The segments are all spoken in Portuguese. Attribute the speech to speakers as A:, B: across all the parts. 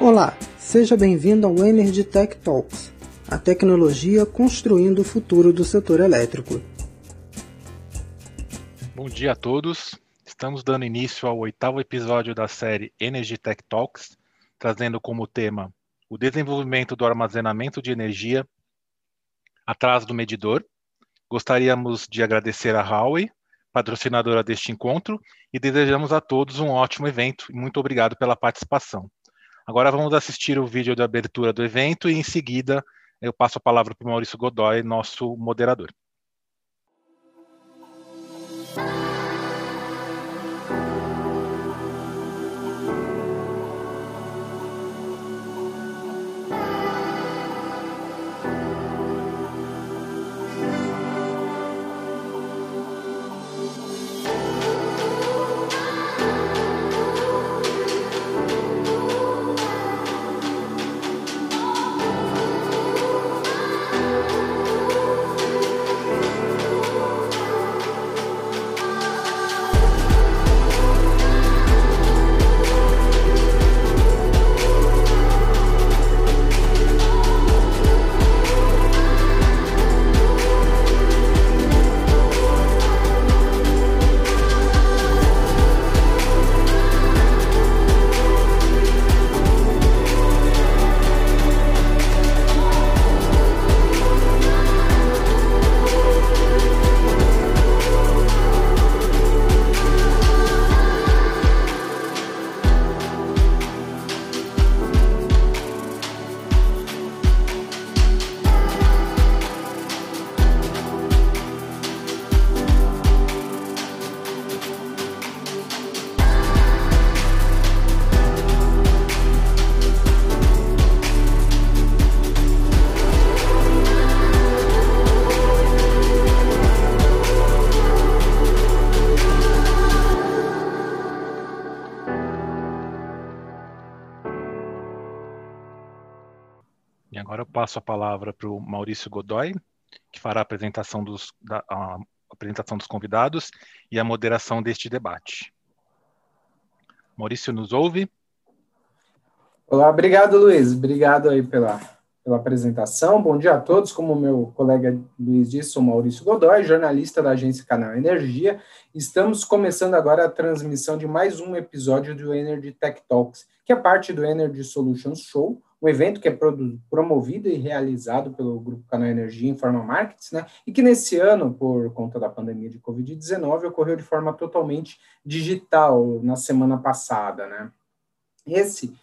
A: Olá, seja bem-vindo ao Energy Tech Talks, a tecnologia construindo o futuro do setor elétrico.
B: Bom dia a todos. Estamos dando início ao oitavo episódio da série Energy Tech Talks, trazendo como tema o desenvolvimento do armazenamento de energia atrás do medidor. Gostaríamos de agradecer a Huawei, patrocinadora deste encontro, e desejamos a todos um ótimo evento e muito obrigado pela participação. Agora vamos assistir o vídeo de abertura do evento e em seguida eu passo a palavra para o Maurício Godoy, nosso moderador. Passo a palavra para o Maurício Godoy, que fará a apresentação dos, da, a apresentação dos convidados e a moderação deste debate. Maurício, nos ouve?
C: Olá, obrigado, Luiz. Obrigado aí pela, pela apresentação. Bom dia a todos. Como meu colega Luiz disse, sou Maurício Godoy, jornalista da agência Canal Energia. Estamos começando agora a transmissão de mais um episódio do Energy Tech Talks, que é parte do Energy Solutions Show, um evento que é promovido e realizado pelo Grupo Canal Energia Informa Markets, né, e que nesse ano, por conta da pandemia de Covid-19, ocorreu de forma totalmente digital na semana passada, né. Esse,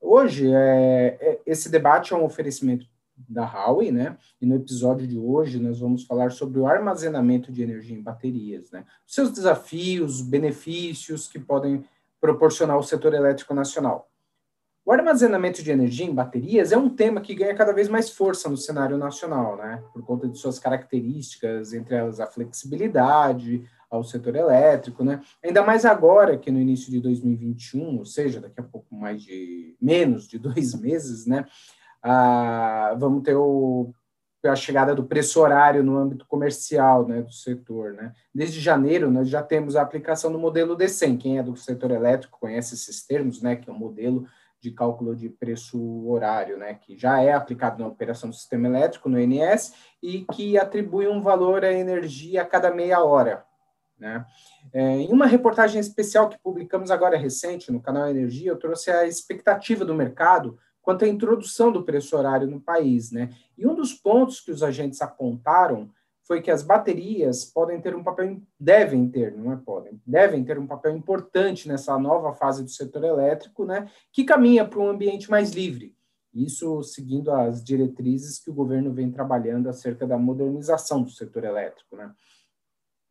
C: hoje, é, é, esse debate é um oferecimento da Huawei, né, e no episódio de hoje nós vamos falar sobre o armazenamento de energia em baterias, né, seus desafios, benefícios que podem proporcionar ao setor elétrico nacional. O armazenamento de energia em baterias é um tema que ganha cada vez mais força no cenário nacional, né? Por conta de suas características, entre elas a flexibilidade ao setor elétrico, né? Ainda mais agora que no início de 2021, ou seja, daqui a pouco mais de menos de dois meses, né? Ah, vamos ter o, a chegada do preço horário no âmbito comercial, né, do setor, né? Desde janeiro nós já temos a aplicação do modelo D100. Quem é do setor elétrico conhece esses termos, né? Que é um modelo de cálculo de preço horário, né, que já é aplicado na operação do sistema elétrico, no INS, e que atribui um valor à energia a cada meia hora. Né? É, em uma reportagem especial que publicamos agora recente no canal Energia, eu trouxe a expectativa do mercado quanto à introdução do preço horário no país. Né? E um dos pontos que os agentes apontaram foi que as baterias podem ter um papel, devem ter, não é podem, devem ter um papel importante nessa nova fase do setor elétrico, né, que caminha para um ambiente mais livre. Isso seguindo as diretrizes que o governo vem trabalhando acerca da modernização do setor elétrico, né.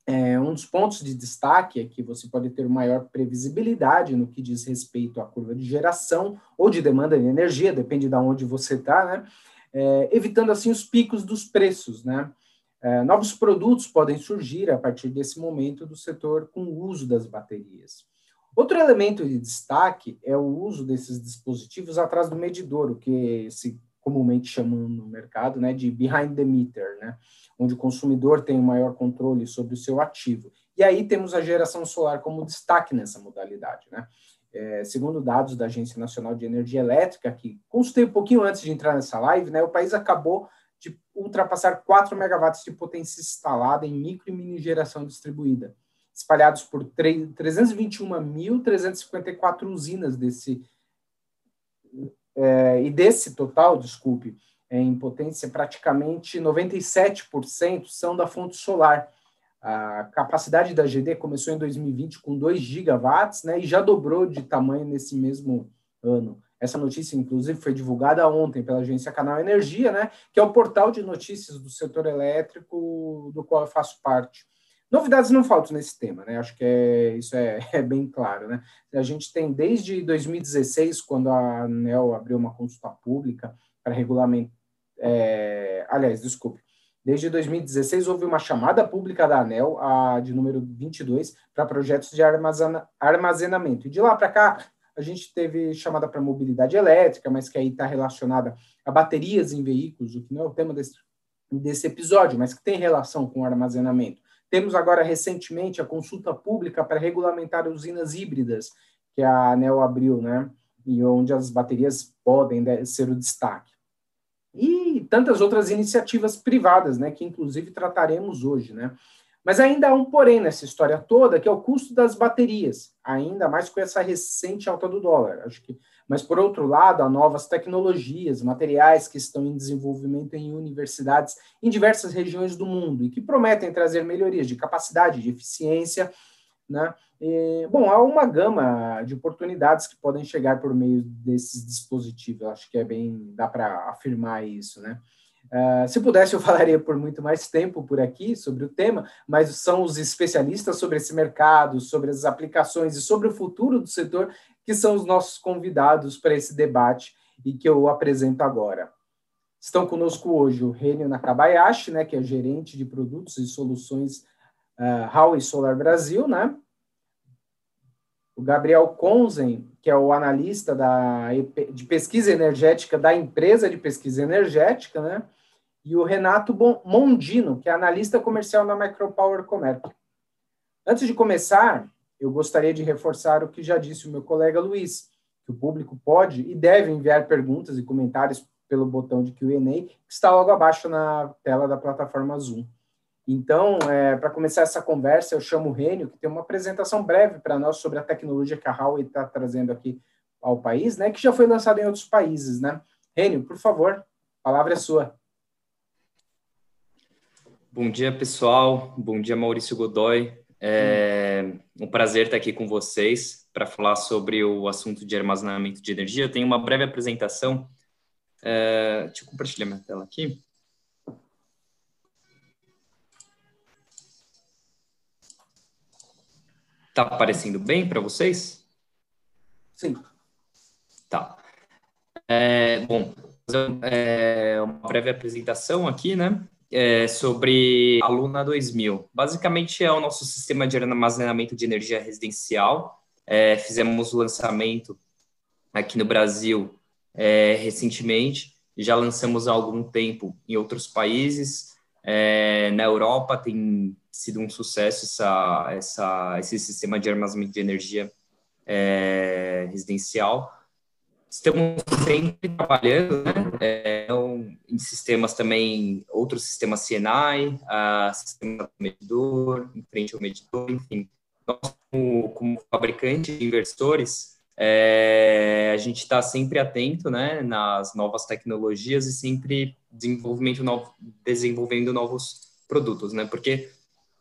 C: É, um dos pontos de destaque é que você pode ter maior previsibilidade no que diz respeito à curva de geração ou de demanda de energia, depende de onde você está, né? É, evitando assim os picos dos preços, né? É, novos produtos podem surgir a partir desse momento do setor com o uso das baterias. Outro elemento de destaque é o uso desses dispositivos atrás do medidor, o que se comumente chamam no mercado né, de behind the meter, né, onde o consumidor tem o maior controle sobre o seu ativo. E aí temos a geração solar como destaque nessa modalidade. Né? É, segundo dados da Agência Nacional de Energia Elétrica, que consultei um pouquinho antes de entrar nessa live, né, o país acabou ultrapassar 4 megawatts de potência instalada em micro e mini geração distribuída, espalhados por 321.354 usinas desse é, e desse total, desculpe, em potência, praticamente 97% são da fonte solar. A capacidade da GD começou em 2020 com 2 gigawatts, né, e já dobrou de tamanho nesse mesmo ano. Essa notícia, inclusive, foi divulgada ontem pela agência Canal Energia, né, que é o portal de notícias do setor elétrico do qual eu faço parte. Novidades não faltam nesse tema, né? Acho que é, isso é, é, bem claro, né? A gente tem desde 2016, quando a ANEL abriu uma consulta pública para regulamento, é, aliás, desculpe, desde 2016 houve uma chamada pública da ANEL, a de número 22, para projetos de armazena, armazenamento. E de lá para cá, a gente teve chamada para mobilidade elétrica, mas que aí está relacionada a baterias em veículos, o que não é o tema desse, desse episódio, mas que tem relação com armazenamento. Temos agora recentemente a consulta pública para regulamentar usinas híbridas, que a ANEL abriu, né? E onde as baterias podem ser o destaque. E tantas outras iniciativas privadas, né? Que inclusive trataremos hoje, né? Mas ainda há um porém nessa história toda, que é o custo das baterias, ainda mais com essa recente alta do dólar. Acho que mas, por outro lado, há novas tecnologias, materiais que estão em desenvolvimento em universidades em diversas regiões do mundo e que prometem trazer melhorias de capacidade, de eficiência. Né? E, bom, há uma gama de oportunidades que podem chegar por meio desses dispositivos. Acho que é bem, dá para afirmar isso, né? Uh, se pudesse, eu falaria por muito mais tempo por aqui sobre o tema, mas são os especialistas sobre esse mercado, sobre as aplicações e sobre o futuro do setor que são os nossos convidados para esse debate e que eu apresento agora. Estão conosco hoje o Renio Nakabayashi, né, que é gerente de produtos e soluções uh, Huawei Solar Brasil, né? O Gabriel Konzen, que é o analista da, de pesquisa energética da empresa de pesquisa energética, né? E o Renato Mondino, que é analista comercial na Micropower Commerce. Antes de começar, eu gostaria de reforçar o que já disse o meu colega Luiz, que o público pode e deve enviar perguntas e comentários pelo botão de Q&A, que está logo abaixo na tela da plataforma Zoom. Então, é, para começar essa conversa, eu chamo o Rênio, que tem uma apresentação breve para nós sobre a tecnologia que a Huawei está trazendo aqui ao país, né, que já foi lançada em outros países. Né? Rênio, por favor, a palavra é sua.
D: Bom dia, pessoal. Bom dia, Maurício Godoy. É um prazer estar aqui com vocês para falar sobre o assunto de armazenamento de energia. Eu tenho uma breve apresentação. É, deixa eu compartilhar minha tela aqui. Tá aparecendo bem para vocês?
C: Sim.
D: Tá. É, bom, é uma breve apresentação aqui, né? É, sobre a Luna 2000. Basicamente é o nosso sistema de armazenamento de energia residencial. É, fizemos o lançamento aqui no Brasil é, recentemente, já lançamos há algum tempo em outros países. É, na Europa tem sido um sucesso essa, essa, esse sistema de armazenamento de energia é, residencial. Estamos sempre trabalhando né, é, em sistemas também, outros sistemas CNI, uh, sistema medidor, em frente ao medidor, enfim. Nós, como, como fabricante de inversores, é, a gente está sempre atento né, nas novas tecnologias e sempre desenvolvimento novo, desenvolvendo novos produtos, né? Porque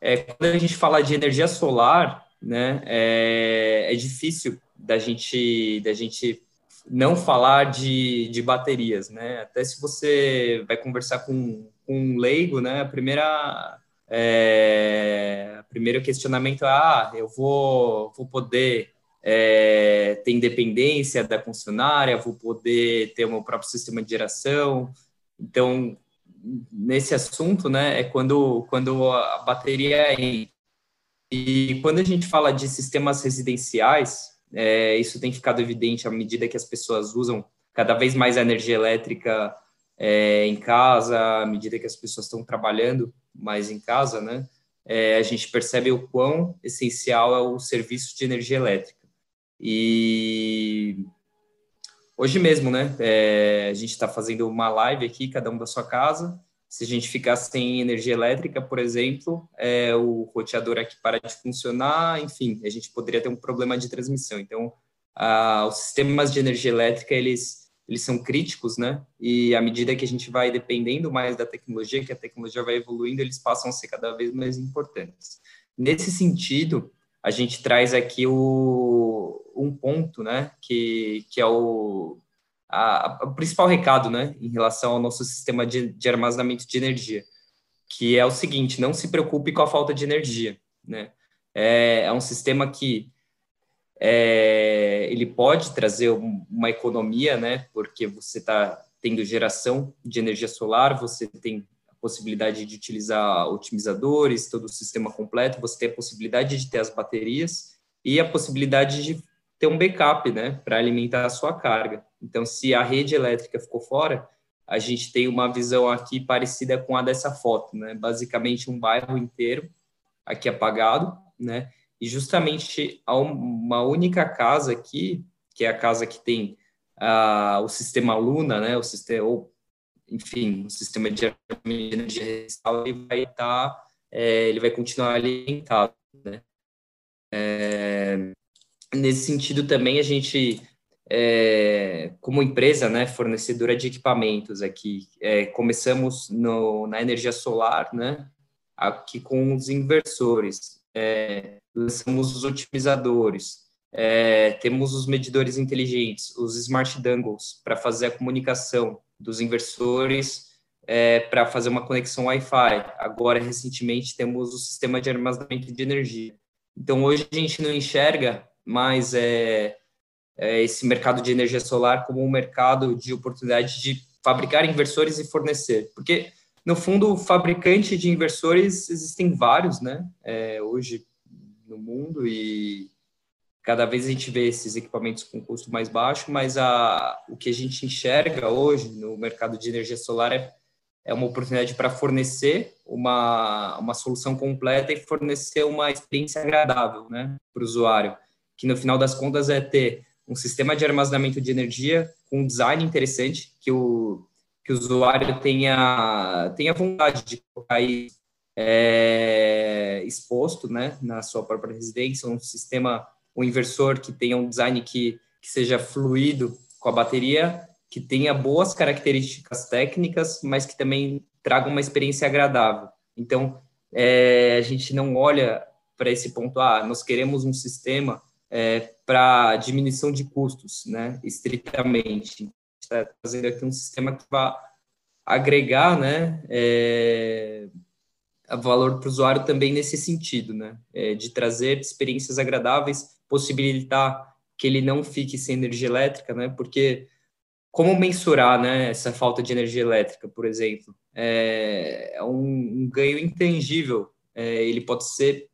D: é, quando a gente fala de energia solar, né, é, é difícil da gente, da gente não falar de, de baterias, né? Até se você vai conversar com, com um leigo, né? A primeira é, primeiro questionamento é, ah, eu vou, vou poder é, ter independência da concessionária, vou poder ter o meu próprio sistema de geração. Então, nesse assunto, né, é quando, quando a bateria é... E quando a gente fala de sistemas residenciais, é, isso tem ficado evidente à medida que as pessoas usam cada vez mais a energia elétrica é, em casa, à medida que as pessoas estão trabalhando mais em casa, né? É, a gente percebe o quão essencial é o serviço de energia elétrica. E hoje mesmo, né? É, a gente está fazendo uma live aqui, cada um da sua casa. Se a gente ficar sem energia elétrica, por exemplo, é, o roteador aqui para de funcionar, enfim, a gente poderia ter um problema de transmissão. Então, os sistemas de energia elétrica, eles eles são críticos, né? E à medida que a gente vai dependendo mais da tecnologia, que a tecnologia vai evoluindo, eles passam a ser cada vez mais importantes. Nesse sentido, a gente traz aqui o, um ponto, né? Que, que é o, a, o principal recado, né? Em relação ao nosso sistema de, de armazenamento de energia, que é o seguinte: não se preocupe com a falta de energia, né? É, é um sistema que é, ele pode trazer uma economia, né? Porque você está tendo geração de energia solar, você tem a possibilidade de utilizar otimizadores, todo o sistema completo, você tem a possibilidade de ter as baterias e a possibilidade de ter um backup, né? Para alimentar a sua carga. Então, se a rede elétrica ficou fora, a gente tem uma visão aqui parecida com a dessa foto, né? Basicamente um bairro inteiro aqui apagado, né? E justamente uma única casa aqui, que é a casa que tem uh, o sistema Luna, né, o sistema, ou, enfim, o sistema de energia ele vai estar, tá, é, ele vai continuar alimentado, né. É, nesse sentido também a gente é, como empresa, né, fornecedora de equipamentos aqui, é, começamos no, na energia solar, né, aqui com os inversores. É, lançamos os otimizadores, é, temos os medidores inteligentes, os smart dongles para fazer a comunicação dos inversores é, para fazer uma conexão Wi-Fi. Agora, recentemente, temos o sistema de armazenamento de energia. Então, hoje a gente não enxerga mais é, é, esse mercado de energia solar como um mercado de oportunidade de fabricar inversores e fornecer, porque no fundo, fabricante de inversores existem vários, né? É, hoje no mundo e cada vez a gente vê esses equipamentos com custo mais baixo, mas a, o que a gente enxerga hoje no mercado de energia solar é, é uma oportunidade para fornecer uma, uma solução completa e fornecer uma experiência agradável né, para o usuário, que no final das contas é ter um sistema de armazenamento de energia com um design interessante, que o, que o usuário tenha, tenha vontade de colocar aí é, exposto né, na sua própria residência, um sistema, um inversor que tenha um design que, que seja fluido com a bateria, que tenha boas características técnicas, mas que também traga uma experiência agradável. Então, é, a gente não olha para esse ponto, ah, nós queremos um sistema é, para diminuição de custos, né, estritamente. Está fazendo aqui um sistema que vai agregar, né, é, valor para o usuário também nesse sentido, né? É, de trazer experiências agradáveis, possibilitar que ele não fique sem energia elétrica, né? Porque como mensurar, né, essa falta de energia elétrica, por exemplo? É, é um, um, ganho intangível. É, ele pode ser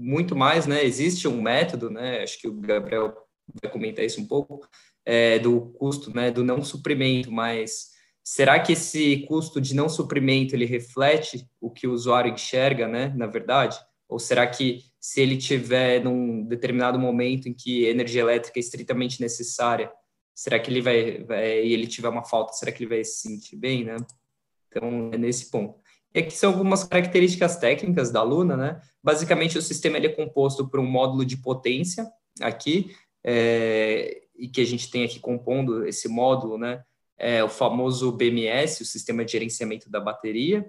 D: muito mais, né? Existe um método, né? Acho que o Gabriel vai comentar isso um pouco, é, do custo, né? Do não suprimento, mas Será que esse custo de não suprimento ele reflete o que o usuário enxerga, né, na verdade? Ou será que se ele tiver num determinado momento em que energia elétrica é estritamente necessária, será que ele vai, vai e ele tiver uma falta, será que ele vai se sentir bem, né? Então, é nesse ponto. E aqui são algumas características técnicas da Luna, né? Basicamente, o sistema ele é composto por um módulo de potência aqui, é, e que a gente tem aqui compondo esse módulo, né? é, o famoso BMS, o Sistema de Gerenciamento da Bateria,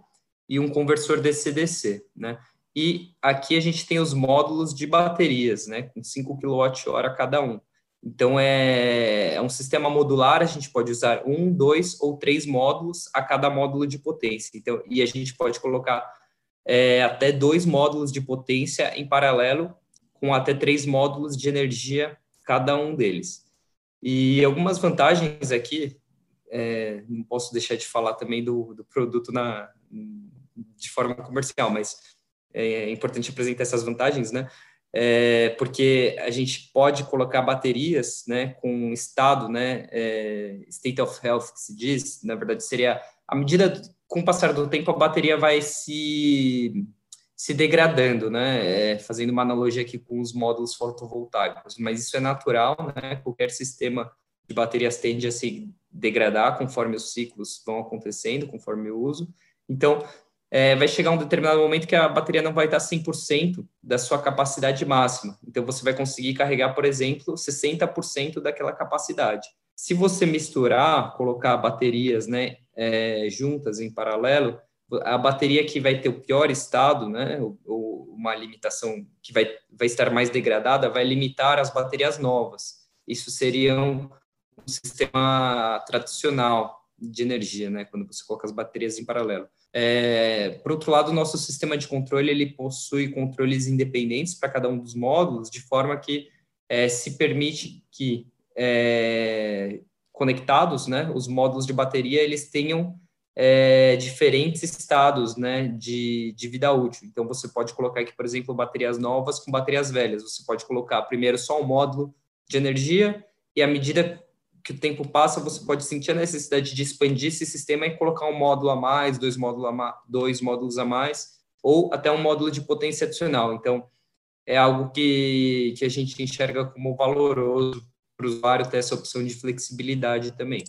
D: e um conversor DC-DC, né? E aqui a gente tem os módulos de baterias, né, com 5 kWh cada um. Então, é, é, um sistema modular, a gente pode usar um, dois ou três módulos a cada módulo de potência. Então, e a gente pode colocar é, até dois módulos de potência em paralelo, com até três módulos de energia cada um deles. E algumas vantagens aqui é, não posso deixar de falar também do, do produto na, de forma comercial, mas é, é importante apresentar essas vantagens, né? É, porque a gente pode colocar baterias, né, com estado, né, é, state of health que se diz, na verdade seria a medida com o passar do tempo a bateria vai se se degradando, né? É, fazendo uma analogia aqui com os módulos fotovoltaicos, mas isso é natural, né? Qualquer sistema de baterias tende a se degradar conforme os ciclos vão acontecendo, conforme o uso. Então, é, vai chegar um determinado momento que a bateria não vai estar 100% da sua capacidade máxima. Então, você vai conseguir carregar, por exemplo, 60% daquela capacidade. Se você misturar, colocar baterias né, é, juntas em paralelo, a bateria que vai ter o pior estado, né, ou, uma limitação que vai, vai estar mais degradada, vai limitar as baterias novas. Isso seria um, um sistema tradicional de energia, né, quando você coloca as baterias em paralelo. É, por outro lado, o nosso sistema de controle ele possui controles independentes para cada um dos módulos, de forma que é, se permite que é, conectados, né, os módulos de bateria eles tenham é, diferentes estados né, de, de vida útil. Então, você pode colocar aqui, por exemplo, baterias novas com baterias velhas. Você pode colocar primeiro só um módulo de energia e, à medida que o tempo passa, você pode sentir a necessidade de expandir esse sistema e colocar um módulo a mais, dois, a dois módulos a mais, ou até um módulo de potência adicional. Então, é algo que, que a gente enxerga como valoroso para o usuário ter essa opção de flexibilidade também.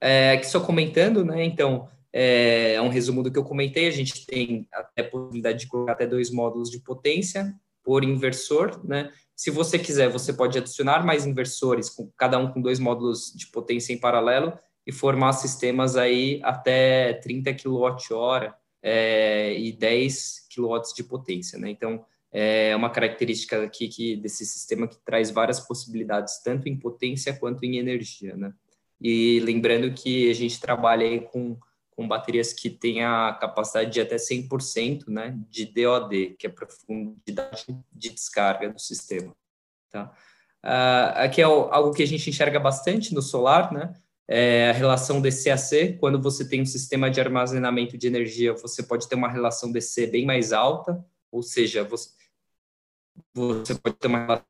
D: É, aqui só comentando, né? Então, é, é um resumo do que eu comentei. A gente tem até a possibilidade de colocar até dois módulos de potência por inversor, né? Se você quiser, você pode adicionar mais inversores, com, cada um com dois módulos de potência em paralelo, e formar sistemas aí até 30 kWh é, e 10 kW de potência, né? Então, é uma característica aqui que, desse sistema que traz várias possibilidades, tanto em potência quanto em energia, né? E lembrando que a gente trabalha aí com, com baterias que têm a capacidade de até 100% né, de DOD, que é profundidade de descarga do sistema. Tá? Uh, aqui é algo que a gente enxerga bastante no solar, né? É a relação DC-AC. Quando você tem um sistema de armazenamento de energia, você pode ter uma relação DC bem mais alta, ou seja, você, você pode ter uma relação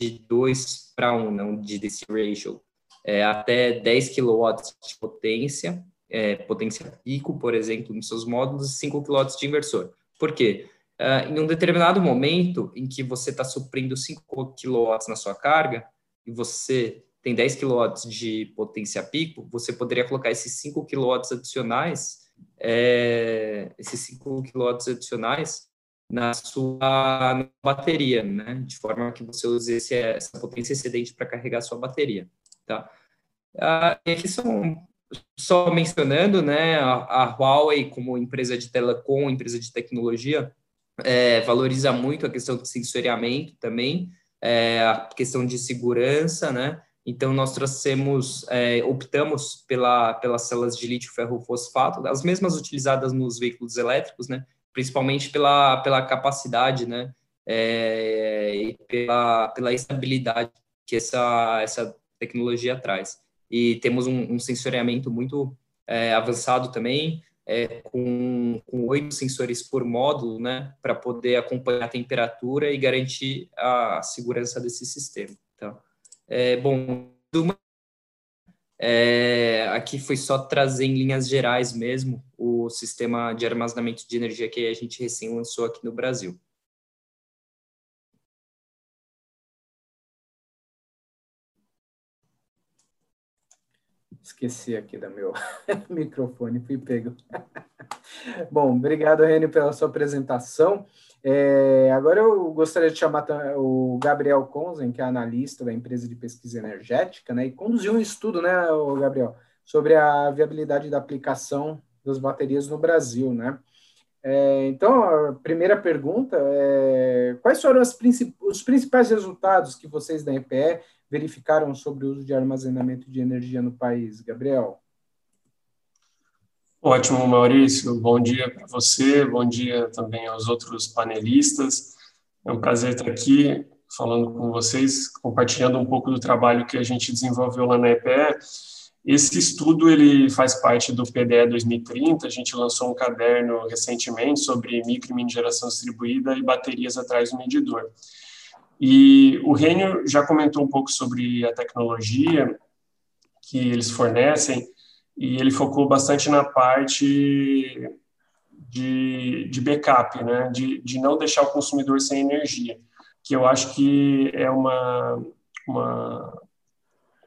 D: de 2 para 1, não de DC ratio é, até 10 kW de potência, é, potência pico, por exemplo, nos seus módulos, e 5 kW de inversor. Por quê? Uh, em um determinado momento em que você está suprindo 5 kW na sua carga, e você tem 10 kW de potência pico, você poderia colocar esses 5 kW adicionais, é, esses 5 kW adicionais na sua bateria, né? De forma que você use esse, essa potência excedente para carregar a sua bateria. Tá? Ah, e aqui são, só mencionando, né, a, a, Huawei como empresa de telecom, empresa de tecnologia, é, valoriza muito a questão de sensoriamento também, é, a questão de segurança, né, então nós trouxemos, é, optamos pela, pelas células de lítio ferro fosfato, as mesmas utilizadas nos veículos elétricos, né, principalmente pela, pela capacidade, né, é, e pela, pela estabilidade que essa, essa tecnologia traz. E temos um, um sensoriamento muito é, avançado também, é, com, oito sensores por módulo, né, para poder acompanhar a temperatura e garantir a segurança desse sistema. Então, é, bom, é, aqui foi só trazer em linhas gerais mesmo o sistema de armazenamento de energia que a gente recém lançou aqui no Brasil.
C: Esqueci aqui do meu microfone, fui pego. Bom, obrigado, Reni, pela sua apresentação. É, agora eu gostaria de chamar o Gabriel Konzen, que é analista da empresa de pesquisa energética, né, e conduziu um estudo, né, Gabriel, sobre a viabilidade da aplicação das baterias no Brasil, né? É, então, a primeira pergunta é: quais foram princip os principais resultados que vocês da EPE verificaram sobre o uso de armazenamento de energia no país? Gabriel?
E: Ótimo, Maurício. Bom dia para você, bom dia também aos outros panelistas. É um prazer estar aqui falando com vocês, compartilhando um pouco do trabalho que a gente desenvolveu lá na EPE. Esse estudo ele faz parte do PDE 2030. A gente lançou um caderno recentemente sobre micro e mini geração distribuída e baterias atrás do medidor. E o Renio já comentou um pouco sobre a tecnologia que eles fornecem e ele focou bastante na parte de, de backup, né? de, de não deixar o consumidor sem energia, que eu acho que é uma, uma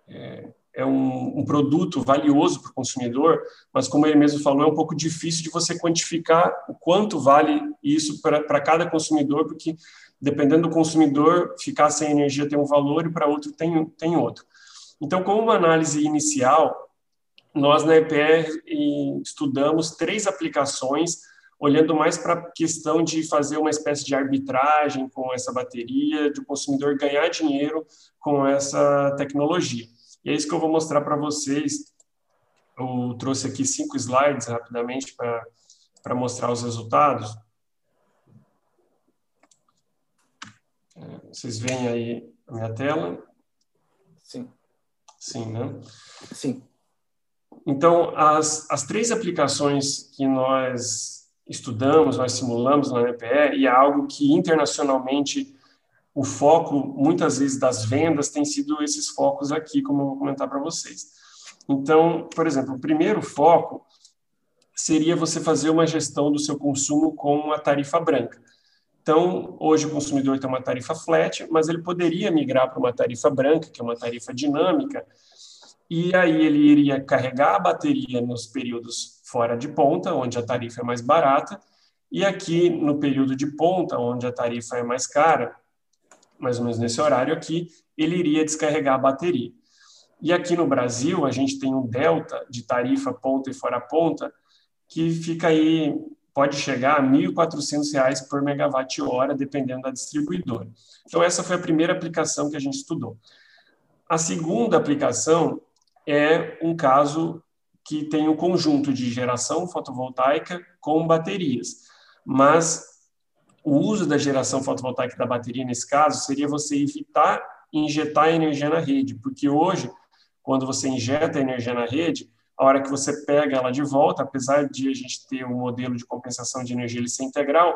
E: é, é um, um, produto valioso para o consumidor, mas como ele mesmo falou, é um pouco difícil de você quantificar o quanto vale isso para cada consumidor, porque dependendo do consumidor, ficar sem energia tem um valor e para outro tem, tem outro. Então, como uma análise inicial, nós na EPR estudamos três aplicações, olhando mais para a questão de fazer uma espécie de arbitragem com essa bateria, de o consumidor ganhar dinheiro com essa tecnologia. E é isso que eu vou mostrar para vocês. Eu trouxe aqui cinco slides rapidamente para mostrar os resultados. É, vocês veem aí a minha tela?
C: Sim.
E: Sim, né?
C: Sim.
E: Então, as, as três aplicações que nós estudamos, nós simulamos na EPE, e é algo que internacionalmente o foco, muitas vezes, das vendas tem sido esses focos aqui, como eu vou comentar para vocês. Então, por exemplo, o primeiro foco seria você fazer uma gestão do seu consumo com a tarifa branca. Então, hoje o consumidor tem uma tarifa flat, mas ele poderia migrar para uma tarifa branca, que é uma tarifa dinâmica, e aí ele iria carregar a bateria nos períodos fora de ponta, onde a tarifa é mais barata, e aqui no período de ponta, onde a tarifa é mais cara, mais ou menos nesse horário aqui, ele iria descarregar a bateria. E aqui no Brasil, a gente tem um delta de tarifa ponta e fora ponta, que fica aí, pode chegar a R$ 1.400 por megawatt-hora, dependendo da distribuidora. Então, essa foi a primeira aplicação que a gente estudou. A segunda aplicação é um caso que tem um conjunto de geração fotovoltaica com baterias. Mas o uso da geração fotovoltaica da bateria, nesse caso, seria você evitar injetar energia na rede, porque hoje, quando você injeta energia na rede, a hora que você pega ela de volta, apesar de a gente ter um modelo de compensação de energia ele ser integral,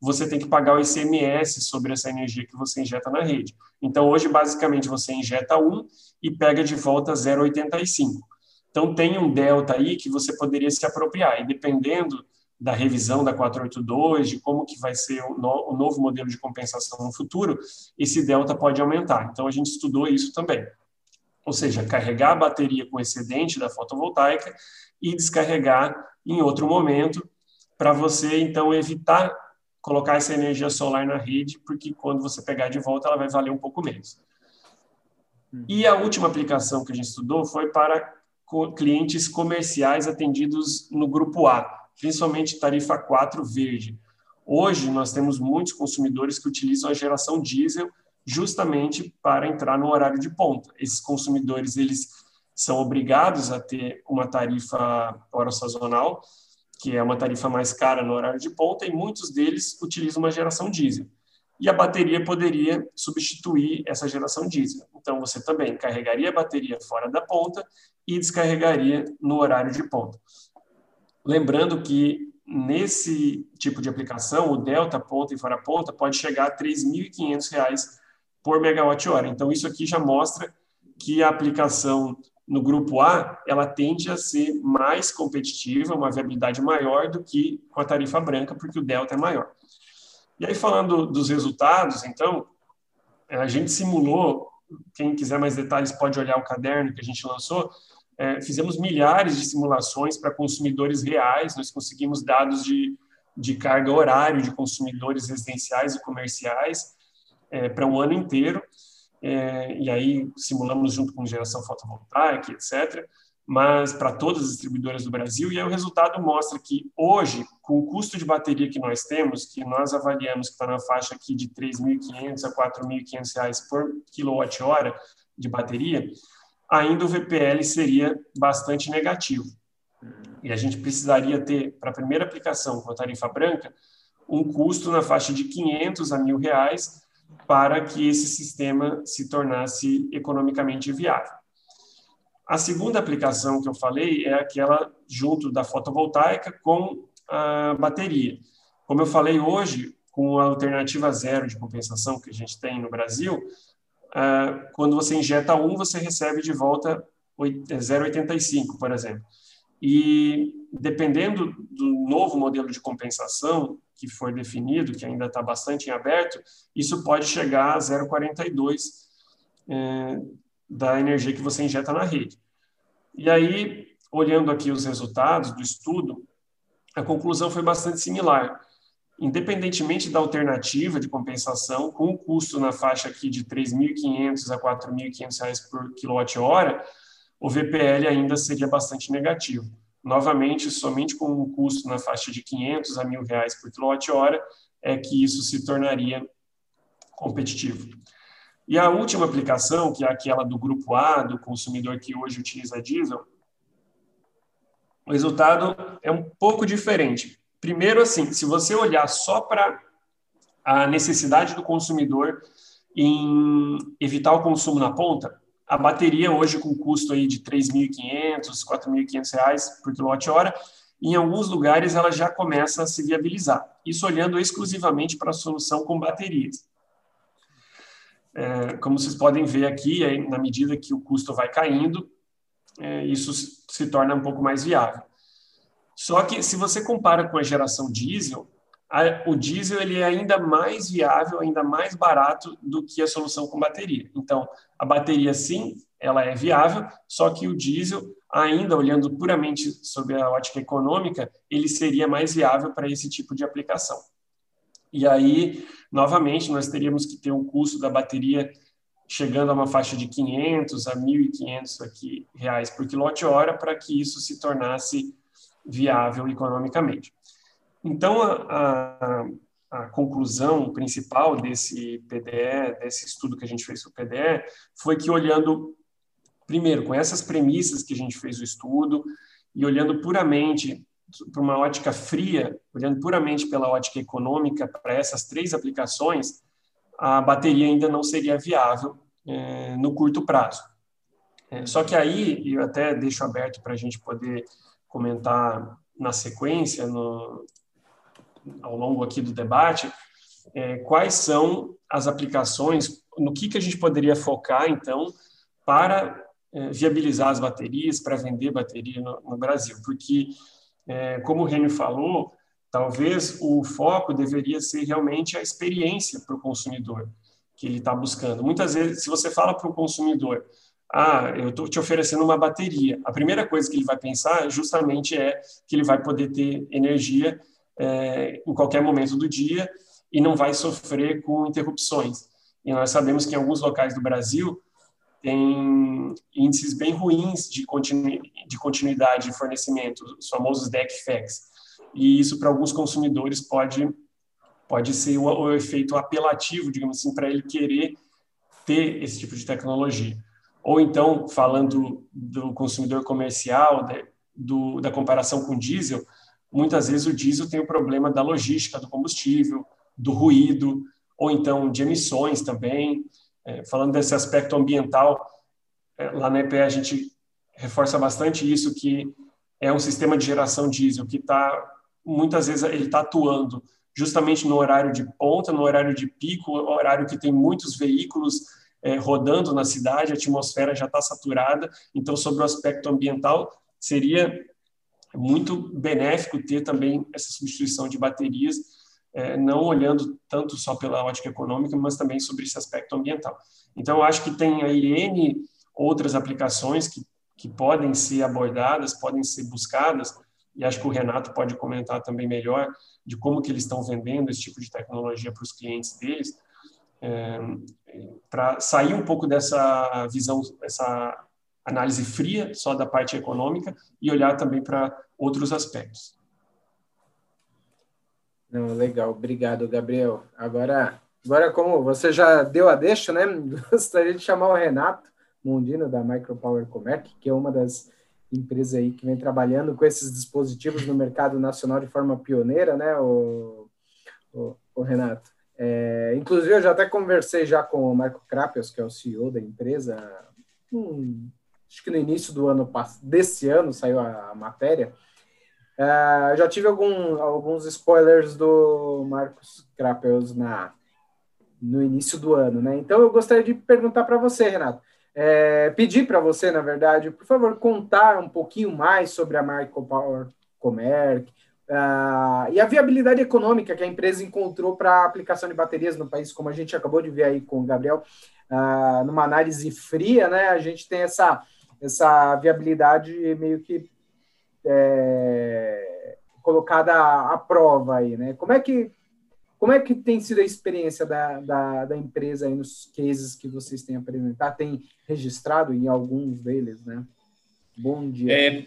E: você tem que pagar o ICMS sobre essa energia que você injeta na rede. Então, hoje, basicamente, você injeta 1 e pega de volta 0,85. Então, tem um delta aí que você poderia se apropriar, e dependendo da revisão da 482, de como que vai ser o, no, o novo modelo de compensação no futuro, esse delta pode aumentar. Então, a gente estudou isso também. Ou seja, carregar a bateria com excedente da fotovoltaica e descarregar em outro momento, para você, então, evitar colocar essa energia solar na rede, porque quando você pegar de volta, ela vai valer um pouco menos. E a última aplicação que a gente estudou foi para clientes comerciais atendidos no grupo A, principalmente tarifa 4 verde. Hoje, nós temos muitos consumidores que utilizam a geração diesel justamente para entrar no horário de ponta. Esses consumidores, eles são obrigados a ter uma tarifa hora sazonal, que é uma tarifa mais cara no horário de ponta, e muitos deles utilizam uma geração diesel. E a bateria poderia substituir essa geração diesel. Então, você também carregaria a bateria fora da ponta e descarregaria no horário de ponta. Lembrando que nesse tipo de aplicação, o delta ponta e fora ponta pode chegar a R$ 3.500 por megawatt-hora. Então, isso aqui já mostra que a aplicação no grupo A, ela tende a ser mais competitiva, uma viabilidade maior do que com a tarifa branca, porque o delta é maior. E aí, falando dos resultados, então, a gente simulou, quem quiser mais detalhes pode olhar o caderno que a gente lançou, é, fizemos milhares de simulações para consumidores reais, nós conseguimos dados de, de carga horário de consumidores residenciais e comerciais é, para um ano inteiro, é, e aí simulamos junto com geração fotovoltaica, etc., mas para todas as distribuidoras do Brasil, e aí o resultado mostra que hoje, com o custo de bateria que nós temos, que nós avaliamos que está na faixa aqui de R$ 3.500 a R$ 4.500 por quilowatt-hora de bateria, ainda o VPL seria bastante negativo. E a gente precisaria ter, para a primeira aplicação com a tarifa branca, um custo na faixa de 500 a mil reais para que esse sistema se tornasse economicamente viável. A segunda aplicação que eu falei é aquela junto da fotovoltaica com a bateria. Como eu falei hoje, com a alternativa zero de compensação que a gente tem no Brasil, ah, quando você injeta um, você recebe de volta 0,85, por exemplo. e dependendo do novo modelo de compensação que for definido, que ainda está bastante em aberto, isso pode chegar a 0,42 é, da energia que você injeta na rede. E aí, olhando aqui os resultados do estudo, a conclusão foi bastante similar. Independentemente da alternativa de compensação, com um custo na faixa aqui de 3.500 a 4.500 reais por quilowatt-hora, o VPL ainda seria bastante negativo. Novamente, somente com um custo na faixa de 500 a 1.000 reais por quilowatt-hora é que isso se tornaria competitivo. E a última aplicação, que é aquela do grupo A, do consumidor que hoje utiliza diesel, o resultado é um pouco diferente. Primeiro, assim, se você olhar só para a necessidade do consumidor em evitar o consumo na ponta, a bateria hoje com custo aí de 3.500, 4.500 reais por quilowatt-hora, em alguns lugares ela já começa a se viabilizar. Isso olhando exclusivamente para a solução com baterias. É, como vocês podem ver aqui, na medida que o custo vai caindo, é, isso se torna um pouco mais viável. Só que se você compara com a geração diesel, a, o diesel ele é ainda mais viável, ainda mais barato do que a solução com bateria. Então, a bateria sim, ela é viável, só que o diesel, ainda olhando puramente sobre a ótica econômica, ele seria mais viável para esse tipo de aplicação. E aí, novamente, nós teríamos que ter um custo da bateria chegando a uma faixa de 500 a 1.500 aqui, reais por quilowatt-hora para que isso se tornasse viável economicamente. Então, a, a, a, conclusão principal desse PDE, desse estudo que a gente fez sobre o PDE, foi que olhando, primeiro, com essas premissas que a gente fez o estudo, e olhando puramente para uma ótica fria, olhando puramente pela ótica econômica para essas três aplicações, a bateria ainda não seria viável é, no curto prazo. É, só que aí, eu até deixo aberto para a gente poder comentar na sequência, no, ao longo aqui do debate, é, quais são as aplicações, no que, que a gente poderia focar, então, para é, viabilizar as baterias, para vender bateria no, no Brasil. Porque, é, como o Renio falou, talvez o foco deveria ser realmente a experiência para o consumidor que ele está buscando. Muitas vezes, se você fala para o consumidor, ah, eu estou te oferecendo uma bateria, a primeira coisa que ele vai pensar justamente é que ele vai poder ter energia é, em qualquer momento do dia e não vai sofrer com interrupções. E nós sabemos que em alguns locais do Brasil tem índices bem ruins de, continu de continuidade de fornecimento, os famosos DEC FACs. E isso, para alguns consumidores, pode, pode ser o, o efeito apelativo, digamos assim, para ele querer ter esse tipo de tecnologia. Ou então, falando do consumidor comercial, de, do, da comparação com diesel, muitas vezes o diesel tem o problema da logística do combustível, do ruído, ou então de emissões também. É, falando desse aspecto ambiental, é, lá na EPE a gente reforça bastante isso, que é um sistema de geração diesel que está, muitas vezes, ele está atuando justamente no horário de ponta, no horário de pico, horário que tem muitos veículos é, rodando na cidade, a atmosfera já está saturada, então, sobre o aspecto ambiental, seria muito benéfico ter também essa substituição de baterias, é, não olhando tanto só pela ótica econômica, mas também sobre esse aspecto ambiental. Então, acho que tem aí N outras aplicações que, que podem ser abordadas, podem ser buscadas, e acho que o Renato pode comentar também melhor de como que eles estão vendendo esse tipo de tecnologia para os clientes deles, é, para sair um pouco dessa visão, essa análise fria só da parte econômica e olhar também para outros aspectos.
C: Não, legal, obrigado, Gabriel. Agora, agora como você já deu a deixa, né? Gostaria de chamar o Renato Mondino da Micropower Comerc, que é uma das empresas aí que vem trabalhando com esses dispositivos no mercado nacional de forma pioneira, né, o, o, o Renato. É, inclusive, eu já até conversei já com o Marco Krapios, que é o CEO da empresa, hum, acho que no início do ano desse ano saiu a, a matéria. Uh, já tive algum, alguns spoilers do Marcos Krapels na no início do ano, né? Então eu gostaria de perguntar para você, Renato. é, pedir para você, na verdade, por favor, contar um pouquinho mais sobre a Micropower Comerc uh, e a viabilidade econômica que a empresa encontrou para a aplicação de baterias no país, como a gente acabou de ver aí com o Gabriel, uh, numa análise fria, né? A gente tem essa, essa viabilidade meio que é, colocada à, prova aí, né? Como é que como é que tem sido a experiência da, da, da, empresa aí nos cases que vocês têm apresentado? Tem registrado em alguns deles, né? Bom dia.
F: É,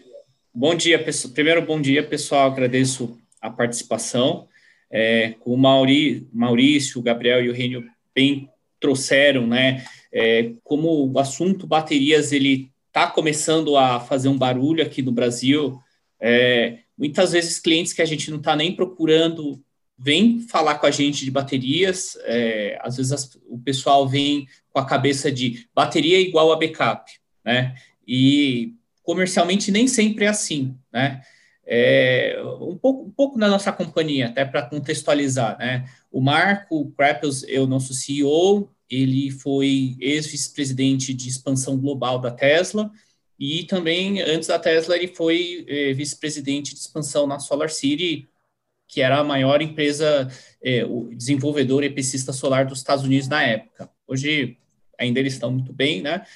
F: bom dia, pessoal. Primeiro, bom dia, pessoal. Agradeço a participação. É, o Mauri, Maurício, o Gabriel e o Rênio bem trouxeram, né? É, como o assunto baterias ele está começando a fazer um barulho aqui no Brasil. É, muitas vezes clientes que a gente não está nem procurando vem falar com a gente de baterias. É, às vezes as, o pessoal vem com a cabeça de bateria igual a backup, né? E comercialmente nem sempre é assim, né? É, um, pouco, um pouco na nossa companhia, até para contextualizar, né? O Marco Krappels é o nosso CEO, ele foi ex-vice-presidente de expansão global da Tesla, e também, antes da Tesla, ele foi é, vice-presidente de expansão na Solar City, que era a maior empresa é, o desenvolvedor epicista solar dos Estados Unidos na época. Hoje ainda eles estão muito bem, né?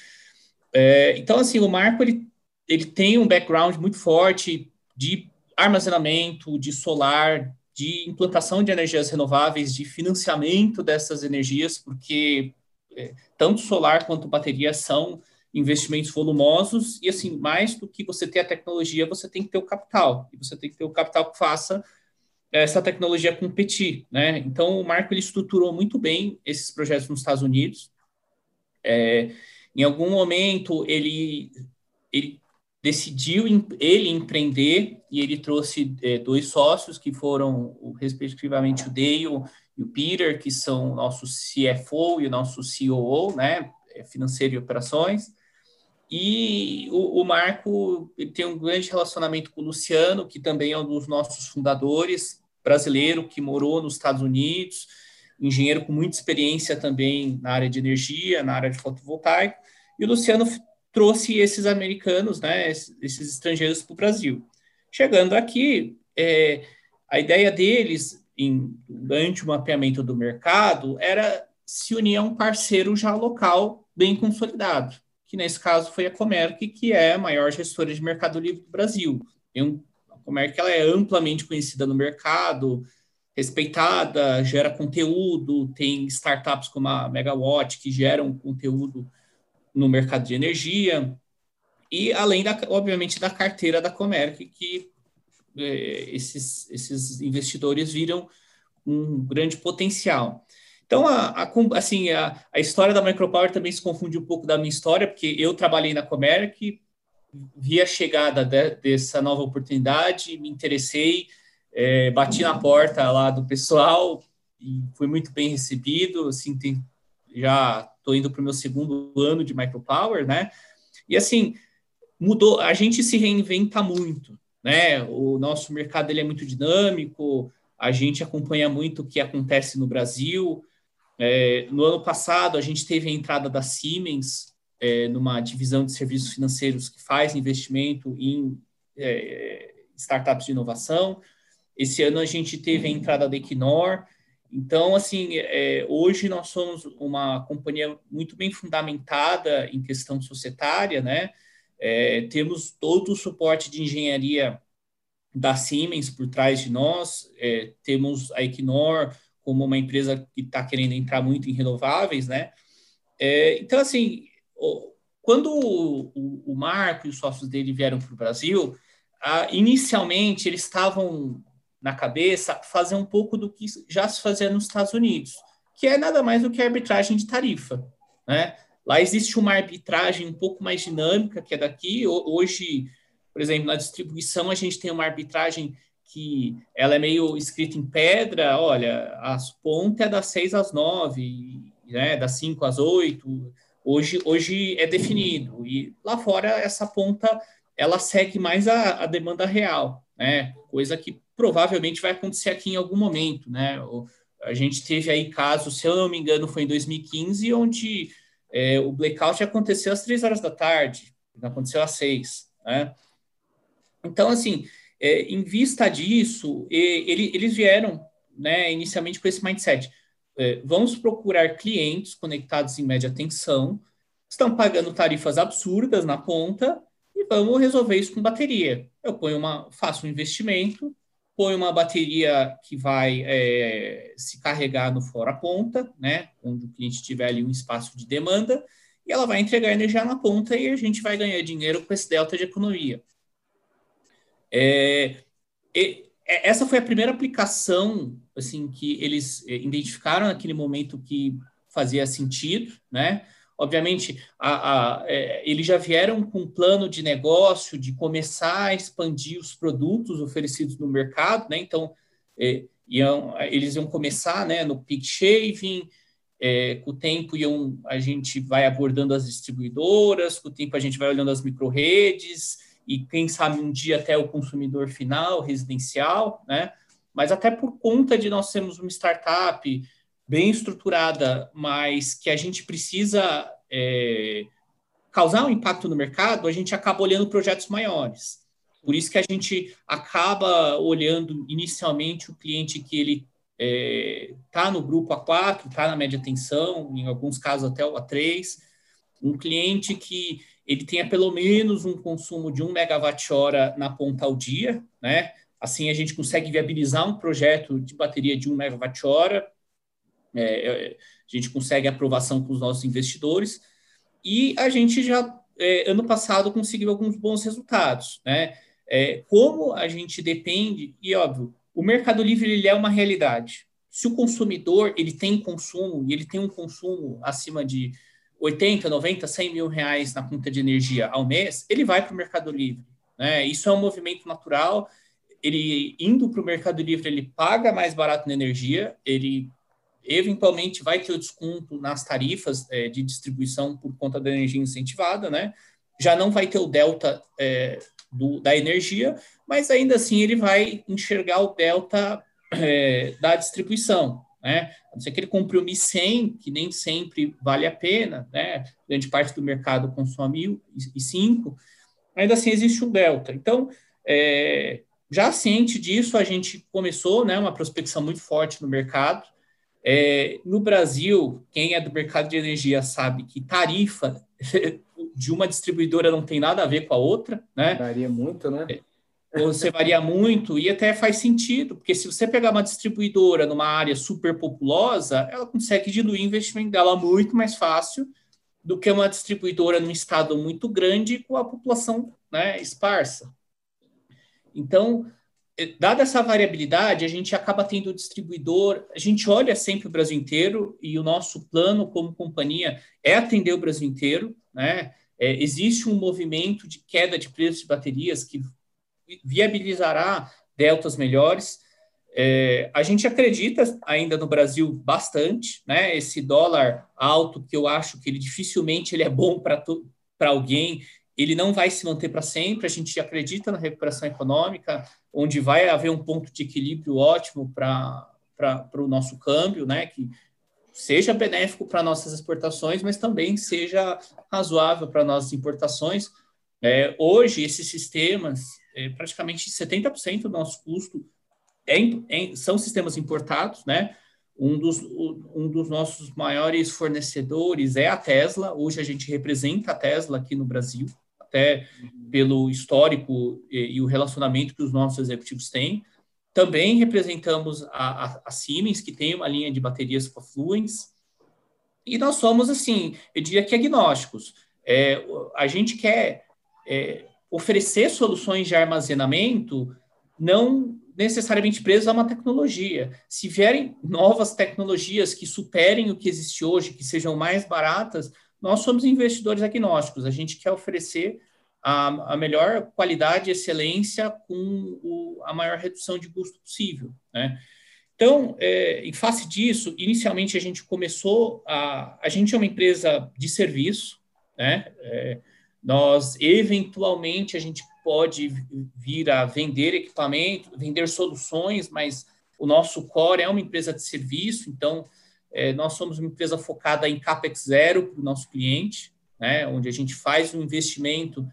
F: É, então, assim, o Marco ele, ele tem um background muito forte de armazenamento, de solar, de implantação de energias renováveis, de financiamento dessas energias, porque é, tanto solar quanto bateria são investimentos volumosos e assim mais do que você ter a tecnologia, você tem que ter o capital e você tem que ter o capital que faça essa tecnologia competir, né? Então, o Marco ele estruturou muito bem esses projetos nos Estados Unidos. É, em algum momento, ele, ele decidiu ele empreender e ele trouxe é, dois sócios que foram, respectivamente, o Dale e o Peter, que são o nosso CFO e o nosso COO, né? É, financeiro e operações. E o, o Marco tem um grande relacionamento com o Luciano, que também é um dos nossos fundadores, brasileiro que morou nos Estados Unidos, engenheiro com muita experiência também na área de energia, na área de fotovoltaico, e o Luciano trouxe esses americanos, né, esses estrangeiros para o Brasil. Chegando aqui, é, a ideia deles, em, durante o mapeamento do mercado, era se unir a um parceiro já local bem consolidado, que nesse caso foi a Comerc, que é a maior gestora de mercado livre do Brasil. Tem é que ela é amplamente conhecida no mercado, respeitada, gera conteúdo, tem startups como a Megawatt que geram conteúdo no mercado de energia, e além, da, obviamente, da carteira da Comerc, que é, esses, esses investidores viram um grande potencial. Então, a, a, assim, a, a história da Micropower também se confunde um pouco da minha história, porque eu trabalhei na Comerc, vi a chegada de, dessa nova oportunidade, me interessei, é, bati na porta lá do pessoal e fui muito bem recebido. Assim, tem, já estou indo para o meu segundo ano de micropower, né? E assim mudou. A gente se reinventa muito, né? O nosso mercado ele é muito dinâmico. A gente acompanha muito o que acontece no Brasil. É, no ano passado, a gente teve a entrada da Siemens é, numa divisão de serviços financeiros que faz investimento em é, startups de inovação. Esse ano a gente teve a entrada da Equinor. Então, assim, é, hoje nós somos uma companhia muito bem fundamentada em questão societária, né? É, temos todo o suporte de engenharia da Siemens por trás de nós, é, temos a Equinor como uma empresa que está querendo entrar muito em renováveis, né? É, então, assim, quando o, o, o Marco e os sócios dele vieram para o Brasil, inicialmente eles estavam na cabeça fazer um pouco do que já se fazia nos Estados Unidos, que é nada mais do que arbitragem de tarifa. Né? Lá existe uma arbitragem um pouco mais dinâmica que é daqui. Hoje, por exemplo, na distribuição a gente tem uma arbitragem que ela é meio escrita em pedra, olha, as pontas é das 6 às 9, né, das 5 às 8, hoje, hoje é definido. E lá fora, essa ponta ela segue mais a, a demanda real, né? Coisa que provavelmente vai acontecer aqui em algum momento, né? A gente teve aí casos, se eu não me engano, foi em 2015, onde é, o blackout aconteceu às três horas da tarde, não aconteceu às seis, né? Então, assim, é, em vista disso, ele, eles vieram, né, inicialmente com esse mindset. É, vamos procurar clientes conectados em média tensão, estão pagando tarifas absurdas na ponta vamos resolver isso com bateria. Eu ponho uma, faço um investimento, ponho uma bateria que vai é, se carregar no fora ponta, né, onde o cliente tiver ali um espaço de demanda, e ela vai entregar energia na ponta e a gente vai ganhar dinheiro com esse delta de economia. É, e, é, essa foi a primeira aplicação assim que eles é, identificaram naquele momento que fazia sentido, né? Obviamente, a, a, é, eles já vieram com um plano de negócio de começar a expandir os produtos oferecidos no mercado, né? Então, é, iam, eles iam começar né, no peak shaving, é, com o tempo iam, a gente vai abordando as distribuidoras, com o tempo a gente vai olhando as micro-redes, e quem sabe um dia até o consumidor final, residencial, né? Mas até por conta de nós sermos uma startup bem estruturada, mas que a gente precisa é, causar um impacto no mercado, a gente acaba olhando projetos maiores. Por isso que a gente acaba olhando inicialmente o cliente que ele está é, tá no grupo A4, está na média tensão, em alguns casos até o A3, um cliente que ele tenha pelo menos um consumo de 1 megawatt-hora na ponta ao dia, né? Assim a gente consegue viabilizar um projeto de bateria de 1 megawatt-hora, é, é, a gente consegue aprovação com os nossos investidores, e a gente já, é, ano passado, conseguiu alguns bons resultados, né? É, como a gente depende, e óbvio, o Mercado Livre ele é uma realidade. Se o consumidor ele tem consumo, e ele tem um consumo acima de 80, 90, 100 mil reais na conta de energia ao mês, ele vai para o Mercado Livre. Né? Isso é um movimento natural. Ele indo para o Mercado Livre, ele paga mais barato na energia, ele eventualmente vai ter o desconto nas tarifas é, de distribuição por conta da energia incentivada, né? Já não vai ter o delta é, do, da energia, mas ainda assim ele vai enxergar o delta é, da distribuição né? A não ser que ele compre o Mi 100, que nem sempre vale a pena, né? Grande parte do mercado consome e 5, ainda assim existe um delta. Então, é, já ciente disso, a gente começou, né, uma prospecção muito forte no mercado. É, no Brasil, quem é do mercado de energia sabe que tarifa de uma distribuidora não tem nada a ver com a outra, né?
C: Varia muito, né?
F: É, você varia muito e até faz sentido, porque se você pegar uma distribuidora numa área super populosa, ela consegue diluir o investimento dela muito mais fácil do que uma distribuidora num estado muito grande com a população né, esparsa. Então, dada essa variabilidade, a gente acaba tendo o distribuidor, a gente olha sempre o Brasil inteiro e o nosso plano como companhia é atender o Brasil inteiro, né? É, existe um movimento de queda de preços de baterias que viabilizará deltas melhores. É, a gente acredita ainda no Brasil bastante, né? Esse dólar alto que eu acho que ele dificilmente ele é bom para alguém, ele não vai se manter para sempre. A gente acredita na recuperação econômica, onde vai haver um ponto de equilíbrio ótimo para o nosso câmbio, né? Que seja benéfico para nossas exportações, mas também seja razoável para nossas importações. É, hoje, esses sistemas é, praticamente 70% do nosso custo é, é, são sistemas importados, né? Um dos, um dos nossos maiores fornecedores é a Tesla. Hoje a gente representa a Tesla aqui no Brasil, até pelo histórico e, e, o relacionamento que os nossos executivos têm. Também representamos a, a, a Siemens, que tem uma linha de baterias com fluentes. E nós somos, assim, eu diria que agnósticos. É, a gente quer é, oferecer soluções de armazenamento não necessariamente presas a uma tecnologia. Se vierem novas tecnologias que superem o que existe hoje, que sejam mais baratas, nós somos investidores agnósticos. A gente quer oferecer a, a melhor qualidade excelência com o, a maior redução de custo possível. Né? Então, é, em face disso, inicialmente a gente começou a. A gente é uma empresa de serviço, né? É, nós, eventualmente, a gente pode vir a vender equipamento, vender soluções, mas o nosso core é uma empresa de serviço, então é, nós somos uma empresa focada em CAPEX zero para o nosso cliente, né, onde a gente faz um investimento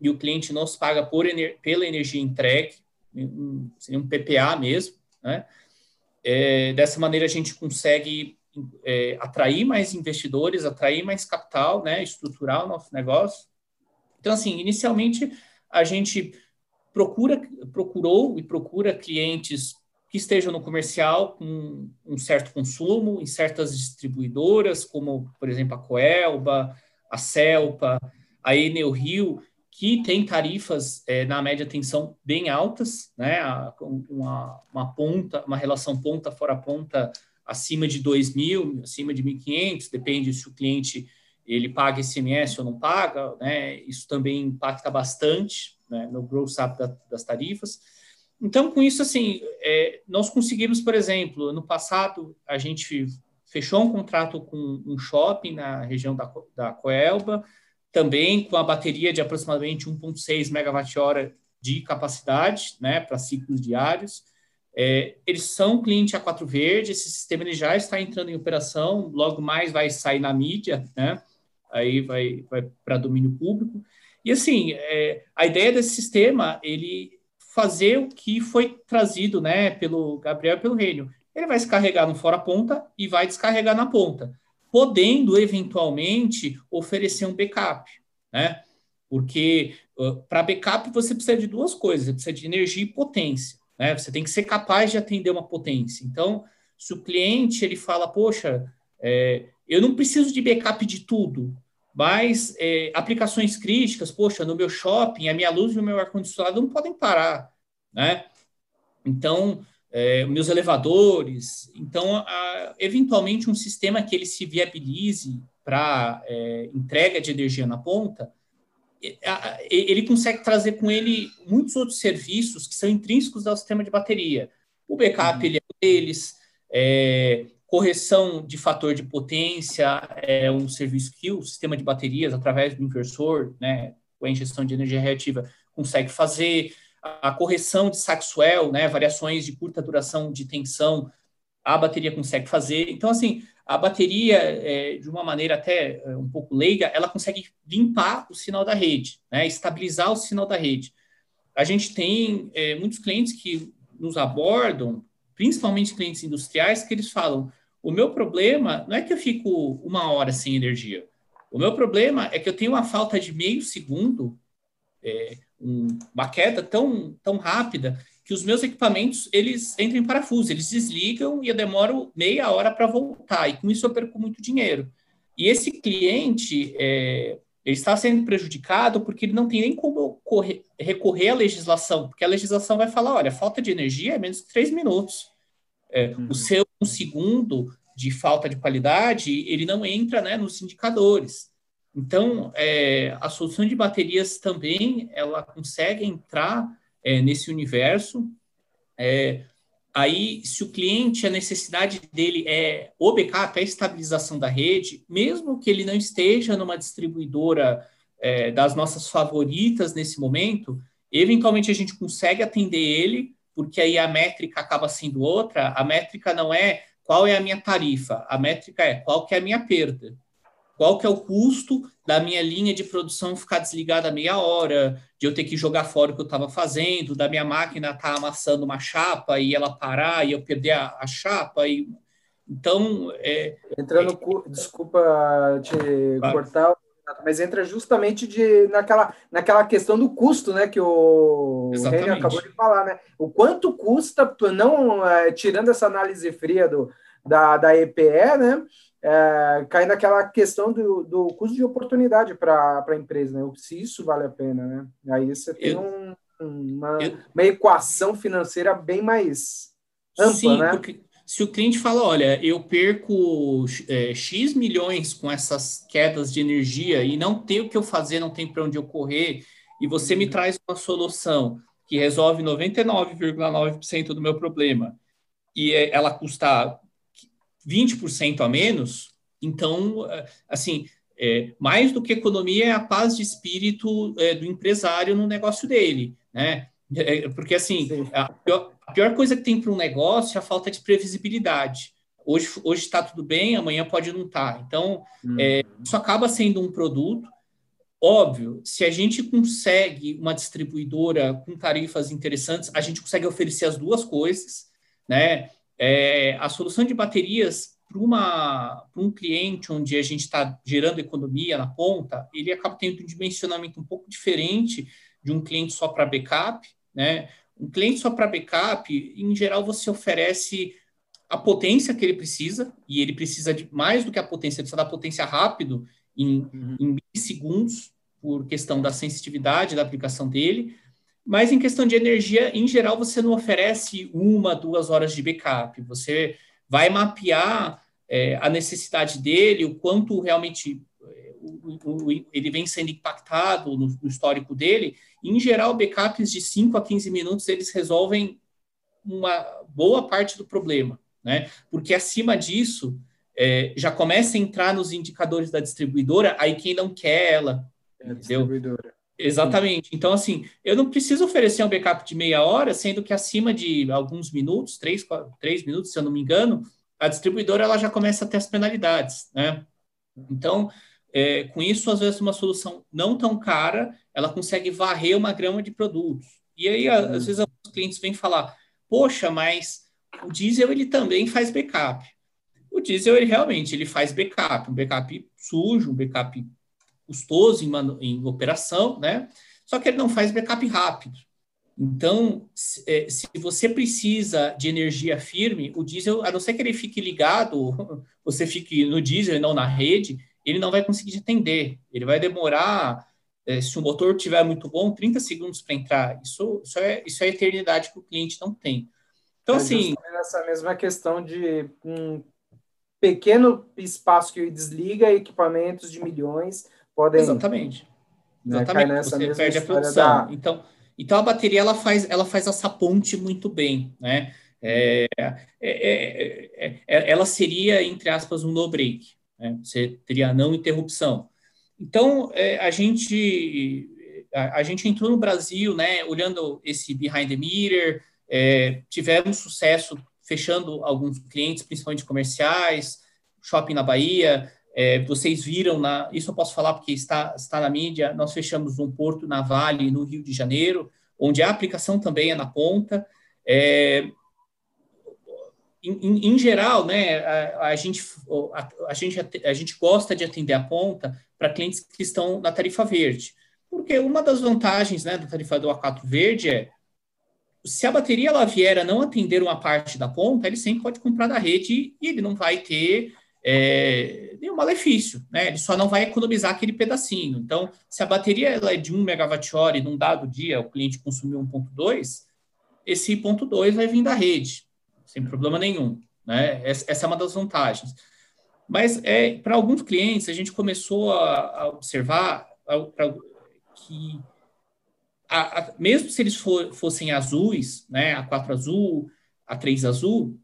F: e o cliente nos paga por, pela energia entregue, um, seria um PPA mesmo. Né? É, dessa maneira, a gente consegue é, atrair mais investidores, atrair mais capital, né, estruturar o nosso negócio. Então, assim, inicialmente, a gente procura, procurou e procura clientes que estejam no comercial com um certo consumo, em certas distribuidoras, como, por exemplo, a Coelba, a Celpa, a Enel Rio, que tem tarifas é, na média tensão bem altas, né? Uma, uma ponta, uma relação ponta fora ponta acima de 2.000, acima de 1.500, depende se o cliente ele paga ICMS ou não paga, né? Isso também impacta bastante né, no gross up da, das tarifas. Então, com isso, assim, é, nós conseguimos, por exemplo, no passado, a gente fechou um contrato com um shopping na região da, da Coelba, também com a bateria de aproximadamente 1,6 megawatt-hora de capacidade, né, para ciclos diários. É, eles são cliente A4 Verde, esse sistema ele já está entrando em operação, logo mais vai sair na mídia, né, aí vai, vai para domínio público. E assim, é, a ideia desse sistema, ele fazer o que foi trazido, né, pelo Gabriel e pelo Rênio. Ele vai se carregar no fora ponta e vai descarregar na ponta podendo eventualmente oferecer um backup, né? Porque uh, para backup você precisa de duas coisas, você precisa de energia e potência, né? Você tem que ser capaz de atender uma potência. Então, se o cliente ele fala, poxa, é, eu não preciso de backup de tudo, mas é, aplicações críticas, poxa, no meu shopping, a minha luz e o meu ar-condicionado não podem parar, né? Então, é, meus elevadores. Então, a, eventualmente, um sistema que ele se viabilize para é, entrega de energia na ponta, ele consegue trazer com ele muitos outros serviços que são intrínsecos ao sistema de bateria. O backup, uhum. ele é um deles, é, correção de fator de potência é um serviço que o sistema de baterias, através do inversor, né, com a injeção de energia reativa, consegue fazer a correção de Saxwell, né, variações de curta duração de tensão, a bateria consegue fazer. Então, assim, a bateria, é, de uma maneira até é, um pouco leiga, ela consegue limpar o sinal da rede, né, estabilizar o sinal da rede. A gente tem é, muitos clientes que nos abordam, principalmente clientes industriais, que eles falam: o meu problema não é que eu fico uma hora sem energia. O meu problema é que eu tenho uma falta de meio segundo é, um, uma queda tão, tão rápida que os meus equipamentos eles entram em parafuso, eles desligam e eu demoro meia hora para voltar, e com isso eu perco muito dinheiro. E esse cliente é, ele está sendo prejudicado porque ele não tem nem como correr, recorrer à legislação, porque a legislação vai falar, olha, falta de energia é menos de três minutos. É, uhum. O seu um segundo de falta de qualidade, ele não entra né, nos indicadores. Então, é, a solução de baterias também, ela consegue entrar é, nesse universo. É, aí, se o cliente, a necessidade dele é o backup, é a estabilização da rede, mesmo que ele não esteja numa distribuidora é, das nossas favoritas nesse momento, eventualmente a gente consegue atender ele, porque aí a métrica acaba sendo outra. A métrica não é qual é a minha tarifa, a métrica é qual que é a minha perda qual que é o custo da minha linha de produção ficar desligada meia hora, de eu ter que jogar fora o que eu estava fazendo, da minha máquina estar tá amassando uma chapa e ela parar e eu perder a, a chapa. E... Então. É,
C: entra no. É, desculpa te claro. cortar, mas entra justamente de, naquela, naquela questão do custo, né? Que o René acabou de falar, né? O quanto custa, não é, tirando essa análise fria do, da, da EPE, né? É, cai naquela questão do, do custo de oportunidade para a empresa, né? Se isso vale a pena, né? Aí você tem eu, um, uma, eu, uma equação financeira bem mais ampla, sim, né? Porque
F: se o cliente fala, olha, eu perco é, X milhões com essas quedas de energia e não tem o que eu fazer, não tem para onde eu correr, e você me uhum. traz uma solução que resolve 99,9% do meu problema, e é, ela custa 20% a menos, então, é, assim, é, mais do que economia é a paz de espírito é, do empresário no negócio dele, né? É, porque, assim, a pior, a pior, coisa que tem para um negócio é a falta de previsibilidade. hoje hoje está tudo bem, amanhã pode não estar. Tá. Então, é, isso acaba sendo um produto. Óbvio, se a gente consegue uma distribuidora com tarifas interessantes, a gente consegue oferecer as duas coisas, né? É, a solução de baterias para um cliente onde a gente está gerando economia na ponta, ele acaba tendo um dimensionamento um pouco diferente de um cliente só para backup, né? Um cliente só para backup, em geral, você oferece a potência que ele precisa, e ele precisa de mais do que a potência, ele precisa da potência rápido, em, uhum. em milissegundos, por questão da sensitividade da aplicação dele. Mas em questão de energia, em geral, você não oferece uma, duas horas de backup. Você vai mapear é, a necessidade dele, o quanto realmente é, o, o, ele vem sendo impactado no, no, histórico dele. Em geral, backups de 5 a 15 minutos, eles resolvem uma boa parte do problema, né? Porque acima disso, é, já começa a entrar nos indicadores da distribuidora, aí quem não quer ela, é distribuidora. Exatamente. Então, assim, eu não preciso oferecer um backup de meia hora, sendo que acima de alguns minutos, três, quatro, três minutos, se eu não me engano, a distribuidora ela já começa a ter as penalidades, né? Então, é, com isso, às vezes, uma solução não tão cara, ela consegue varrer uma grama de produtos. E aí, às uhum. vezes, os clientes vêm falar, poxa, mas o diesel, ele também faz backup. O diesel, ele realmente, ele faz backup, um backup sujo, um backup custoso em, em operação, né? Só que ele não faz backup rápido. Então, se, é, se, você precisa de energia firme, o diesel, a não ser que ele fique ligado, você fique no diesel e não na rede, ele não vai conseguir atender. Ele vai demorar, é, se o motor tiver muito bom, 30 segundos para entrar. Isso, isso, é, isso é eternidade que o cliente não tem. Então, é assim.
C: Essa mesma questão de um pequeno espaço que desliga equipamentos de milhões podem.
F: Exatamente. Né, Exatamente. Você perde a produção. Da... Então então a bateria ela faz, ela faz essa ponte muito bem, né? É, é, é, é ela seria entre aspas um no break, né? Você teria não interrupção. Então é, a gente a, a, gente entrou no Brasil, né? Olhando esse behind the meter, é, tivemos sucesso fechando alguns clientes, principalmente comerciais, shopping na Bahia, é, vocês viram, na, isso eu posso falar porque está, está na mídia, nós fechamos um porto na Vale, no Rio de Janeiro, onde a aplicação também é na ponta. É, em, em, geral, né, a, a gente, a, a, gente, a gente gosta de atender a ponta para clientes que estão na tarifa verde, porque uma das vantagens né, do A4 verde é se a bateria ela vier a não atender uma parte da ponta, ele sempre pode comprar da rede e ele não vai ter é, nenhum malefício, né? Ele só não vai economizar aquele pedacinho. Então, se a bateria ela é de 1 megawatt-hora e num dado dia o cliente consumiu 1.2, esse ponto 2 vai vir da rede, sem problema nenhum, né? Essa é uma das vantagens. Mas é, para alguns clientes, a gente começou a, a observar a, a, que, mesmo se eles for, fossem azuis, né, a 4 azul, a 3 azul,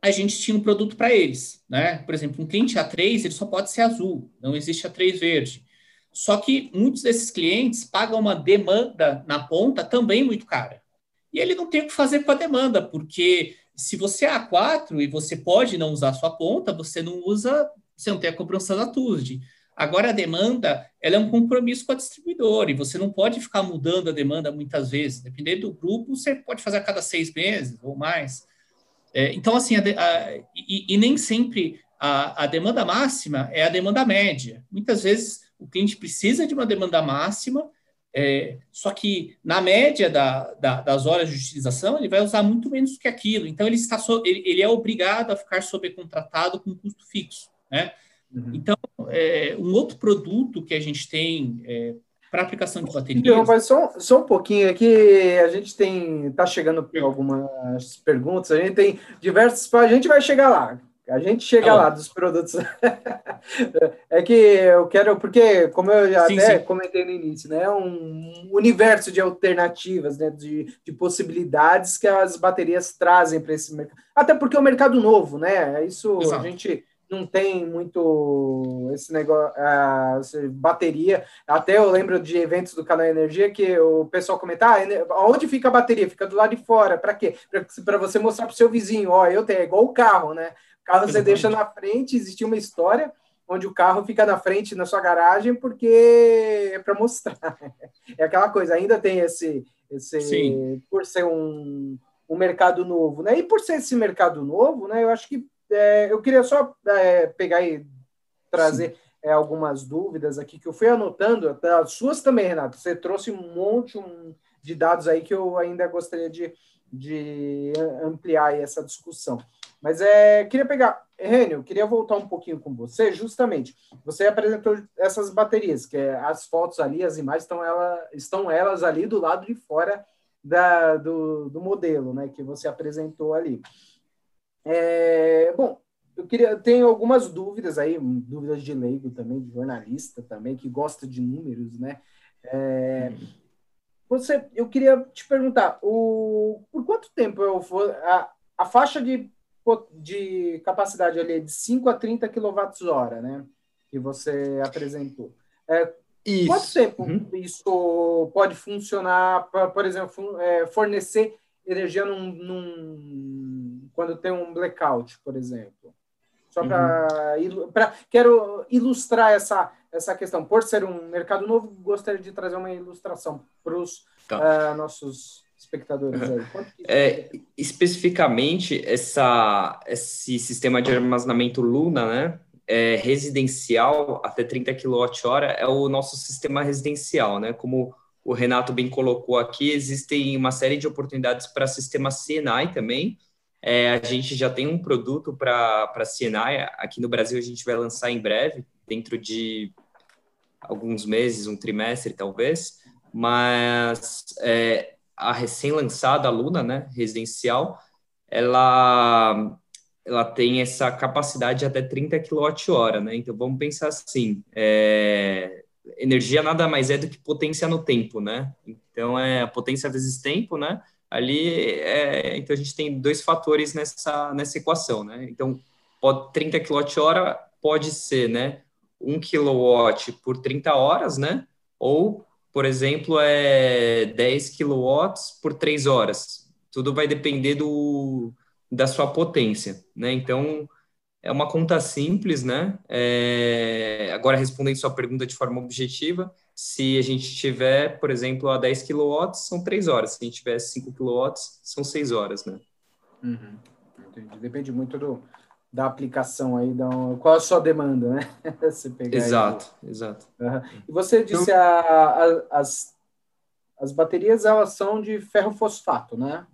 F: a gente tinha um produto para eles, né? Por exemplo, um cliente A3, ele só pode ser azul, não existe A3 verde. Só que muitos desses clientes pagam uma demanda na ponta também muito cara. E ele não tem o que fazer com a demanda, porque se você é A4 e você pode não usar sua ponta, você não usa, você não tem a cobrança da TUSD. Agora, a demanda ela é um compromisso com a distribuidora e você não pode ficar mudando a demanda muitas vezes. Dependendo do grupo, você pode fazer a cada seis meses ou mais. É, então, assim, a, a, e, e, nem sempre a, a, demanda máxima é a demanda média. Muitas vezes o cliente precisa de uma demanda máxima, é, só que na média da, da, das horas de utilização ele vai usar muito menos que aquilo. Então, ele, está so, ele, ele é obrigado a ficar sobrecontratado com custo fixo. Né? Uhum. Então, é, um outro produto que a gente tem é, para aplicação de baterias.
C: Então, mas só, só um pouquinho aqui, a gente tem, está chegando algumas perguntas, a gente tem diversos, a gente vai chegar lá, a gente chega lá dos produtos. é que eu quero, porque, como eu já sim, até sim. comentei no início, né, um universo de alternativas, né, de, de possibilidades que as baterias trazem para esse mercado. Até porque é um mercado novo, né? Isso Exato. a gente não tem muito esse negócio, uh, bateria. Até eu lembro de eventos do canal Energia que o pessoal comenta: ah, onde fica a bateria? Fica do lado de fora. Para quê? Para você mostrar para o seu vizinho: ó, eu tenho, é igual o carro, né? carro você deixa na frente, existe uma história onde o carro fica na frente na sua garagem porque é para mostrar. É aquela coisa, ainda tem esse, esse Sim. por ser um, um mercado novo, né? E por ser esse mercado novo, né? Eu acho que é, eu queria só é, pegar e trazer é, algumas dúvidas aqui que eu fui anotando, as suas também, Renato. Você trouxe um monte de dados aí que eu ainda gostaria de, de ampliar essa discussão. Mas é, queria pegar, Rênio, queria voltar um pouquinho com você, justamente. Você apresentou essas baterias, que é, as fotos ali, as imagens estão, ela, estão elas ali do lado de fora da, do, do modelo, né, que você apresentou ali. É, bom, eu queria, tenho algumas dúvidas aí, dúvidas de leigo também, de jornalista também, que gosta de números, né? É, você, eu queria te perguntar, o, por quanto tempo eu vou, a, a faixa de, de capacidade ali é de 5 a 30 kWh, né? Que você apresentou. É, isso. Quanto tempo uhum. isso pode funcionar, pra, por exemplo, é, fornecer energia num, num, quando tem um blackout, por exemplo? Só uhum. para quero ilustrar essa essa questão. Por ser um mercado novo, gostaria de trazer uma ilustração para os tá. uh, nossos espectadores aí.
D: É, especificamente, essa, esse sistema de armazenamento Luna, né? É, residencial até 30 kWh é o nosso sistema residencial, né? Como o Renato bem colocou aqui, existem uma série de oportunidades para sistema CNI também, é, a gente já tem um produto para CNI, aqui no Brasil a gente vai lançar em breve, dentro de alguns meses, um trimestre talvez, mas é, a recém-lançada Luna, né, residencial, ela, ela tem essa capacidade de até 30 kWh, né, então vamos pensar assim, é, energia nada mais é do que potência no tempo, né, então é potência vezes tempo, né, ali é, então a gente tem dois fatores nessa nessa equação, né? Então, pode 30 kWh pode ser, né, 1 kW por 30 horas, né? Ou, por exemplo, é 10 kW por 3 horas. Tudo vai depender do da sua potência, né? Então, é uma conta simples, né? É, agora, respondendo sua pergunta de forma objetiva, se a gente tiver, por exemplo, a 10 kW, são 3 horas. Se a gente tiver 5 kW, são 6 horas, né?
C: Uhum. Depende muito do, da aplicação aí, da, qual a sua demanda, né?
D: exato, aí. exato.
C: Uhum. E você disse então, a, a, as, as baterias, elas são de ferro fosfato, né?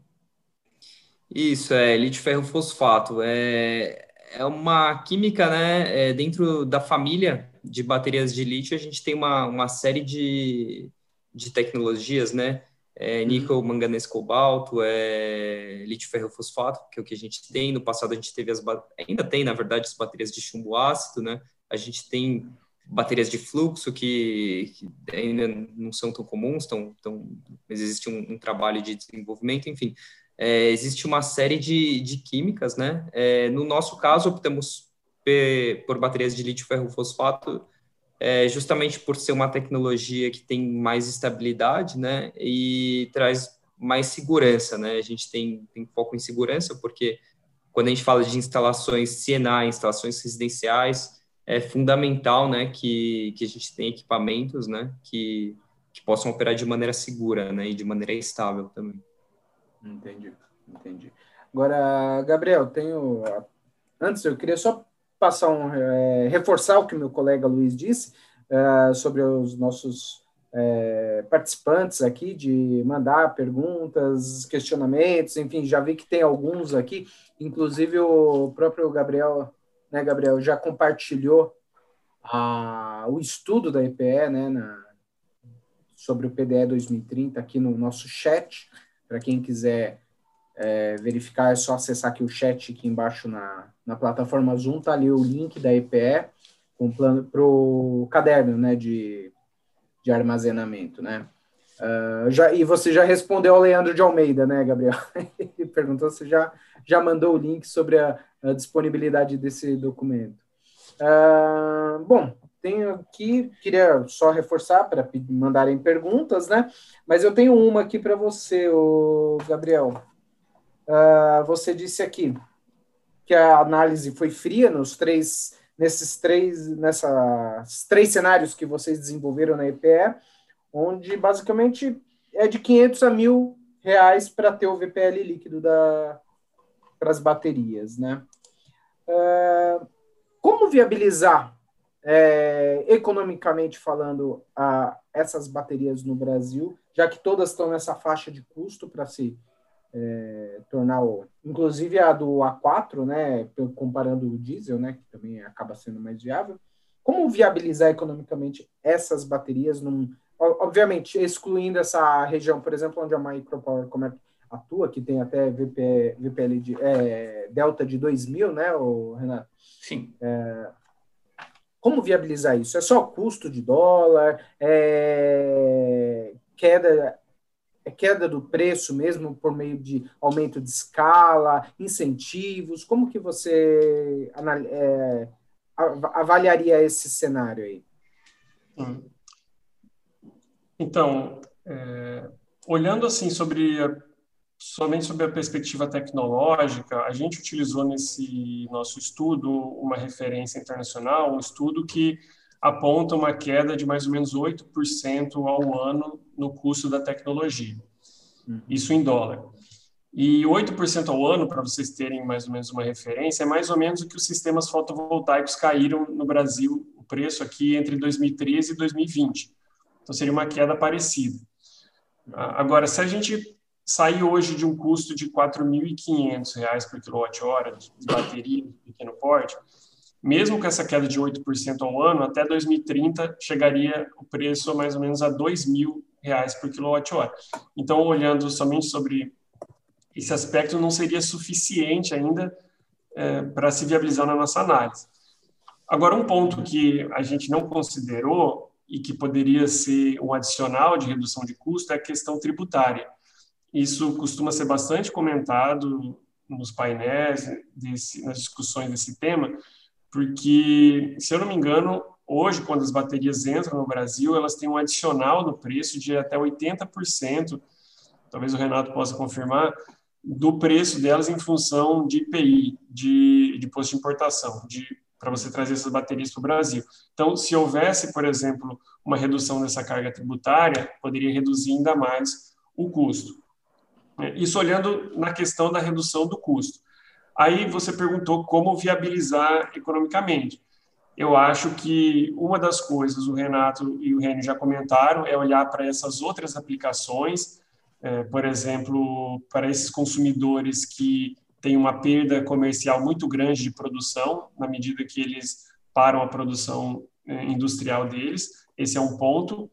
D: Isso, é lítio ferro fosfato. É, é uma química, né, é, dentro da família de baterias de lítio, a gente tem uma, uma série de, de tecnologias, né? É, uhum. níquel, manganês, cobalto, é, lítio ferrofosfato, que é o que a gente tem. No passado a gente teve as ainda tem, na verdade, as baterias de chumbo ácido, né? A gente tem baterias de fluxo que, que ainda não são tão comuns, tão, tão, mas existe um, um trabalho de desenvolvimento, enfim. É, existe uma série de, de químicas, né? É, no nosso caso, optamos por baterias de lítio ferro fosfato, é, justamente por ser uma tecnologia que tem mais estabilidade, né, e traz mais segurança, né, a gente tem, tem foco em segurança, porque quando a gente fala de instalações CNA, instalações residenciais, é fundamental, né, que, que a gente tenha equipamentos, né, que, que possam operar de maneira segura, né, e de maneira estável também.
C: Entendi, entendi. Agora, Gabriel, tenho... Antes, eu queria só passar um, é, reforçar o que meu colega Luiz disse é, sobre os nossos é, participantes aqui, de mandar perguntas, questionamentos, enfim, já vi que tem alguns aqui, inclusive o próprio Gabriel, né, Gabriel, já compartilhou a, o estudo da EPE, né, na, sobre o PDE 2030 aqui no nosso chat, para quem quiser é, verificar, é só acessar aqui o chat aqui embaixo na, na plataforma Zoom, tá ali o link da EPE com plano para o caderno né, de, de armazenamento, né? Uh, já, e você já respondeu ao Leandro de Almeida, né, Gabriel? Ele perguntou se já, já mandou o link sobre a, a disponibilidade desse documento. Uh, bom, tenho aqui, queria só reforçar para mandarem perguntas, né? Mas eu tenho uma aqui para você, o Gabriel. Uh, você disse aqui, que a análise foi fria nos três, nesses três, nessas três cenários que vocês desenvolveram na EPE, onde basicamente é de 500 a mil reais para ter o VPL líquido da, para as baterias, né? Uh, como viabilizar, é, economicamente falando, a, essas baterias no Brasil, já que todas estão nessa faixa de custo para se é, tornar, o, inclusive a do A4, né, comparando o diesel, né, que também acaba sendo mais viável. Como viabilizar economicamente essas baterias, num, obviamente excluindo essa região, por exemplo, onde a Micropower atua, que tem até VP, VPL de, é, delta de 2000, né, o Renato?
F: Sim.
C: É, como viabilizar isso? É só custo de dólar? É queda, é queda do preço mesmo por meio de aumento de escala, incentivos? Como que você é, avaliaria esse cenário aí?
E: Então, é, olhando assim sobre a somente sobre a perspectiva tecnológica, a gente utilizou nesse nosso estudo uma referência internacional, um estudo que aponta uma queda de mais ou menos 8% ao ano no custo da tecnologia. Uhum. Isso em dólar. E 8% ao ano, para vocês terem mais ou menos uma referência, é mais ou menos o que os sistemas fotovoltaicos caíram no Brasil, o preço aqui entre 2013 e 2020. Então seria uma queda parecida. Agora, se a gente sair hoje de um custo de R$ 4.500 por quilowatt-hora de bateria de pequeno porte, mesmo com essa queda de 8% ao ano, até 2030 chegaria o preço a mais ou menos a R$ 2.000 por quilowatt-hora. Então, olhando somente sobre esse aspecto, não seria suficiente ainda é, para se viabilizar na nossa análise. Agora, um ponto que a gente não considerou e que poderia ser um adicional de redução de custo é a questão tributária. Isso costuma ser bastante comentado nos painéis, desse, nas discussões desse tema, porque, se eu não me engano, hoje, quando as baterias entram no Brasil, elas têm um adicional no preço de até 80%, talvez o Renato possa confirmar, do preço delas em função de IPI, de, de posto de importação, para você trazer essas baterias para o Brasil. Então, se houvesse, por exemplo, uma redução dessa carga tributária, poderia reduzir ainda mais o custo. Né? Isso olhando na questão da redução do custo. Aí você perguntou como viabilizar economicamente. Eu acho que uma das coisas, o Renato e o Reni já comentaram, é olhar para essas outras aplicações, é, por exemplo, para esses consumidores que têm uma perda comercial muito grande de produção, na medida que eles param a produção é, industrial deles. Esse é um ponto.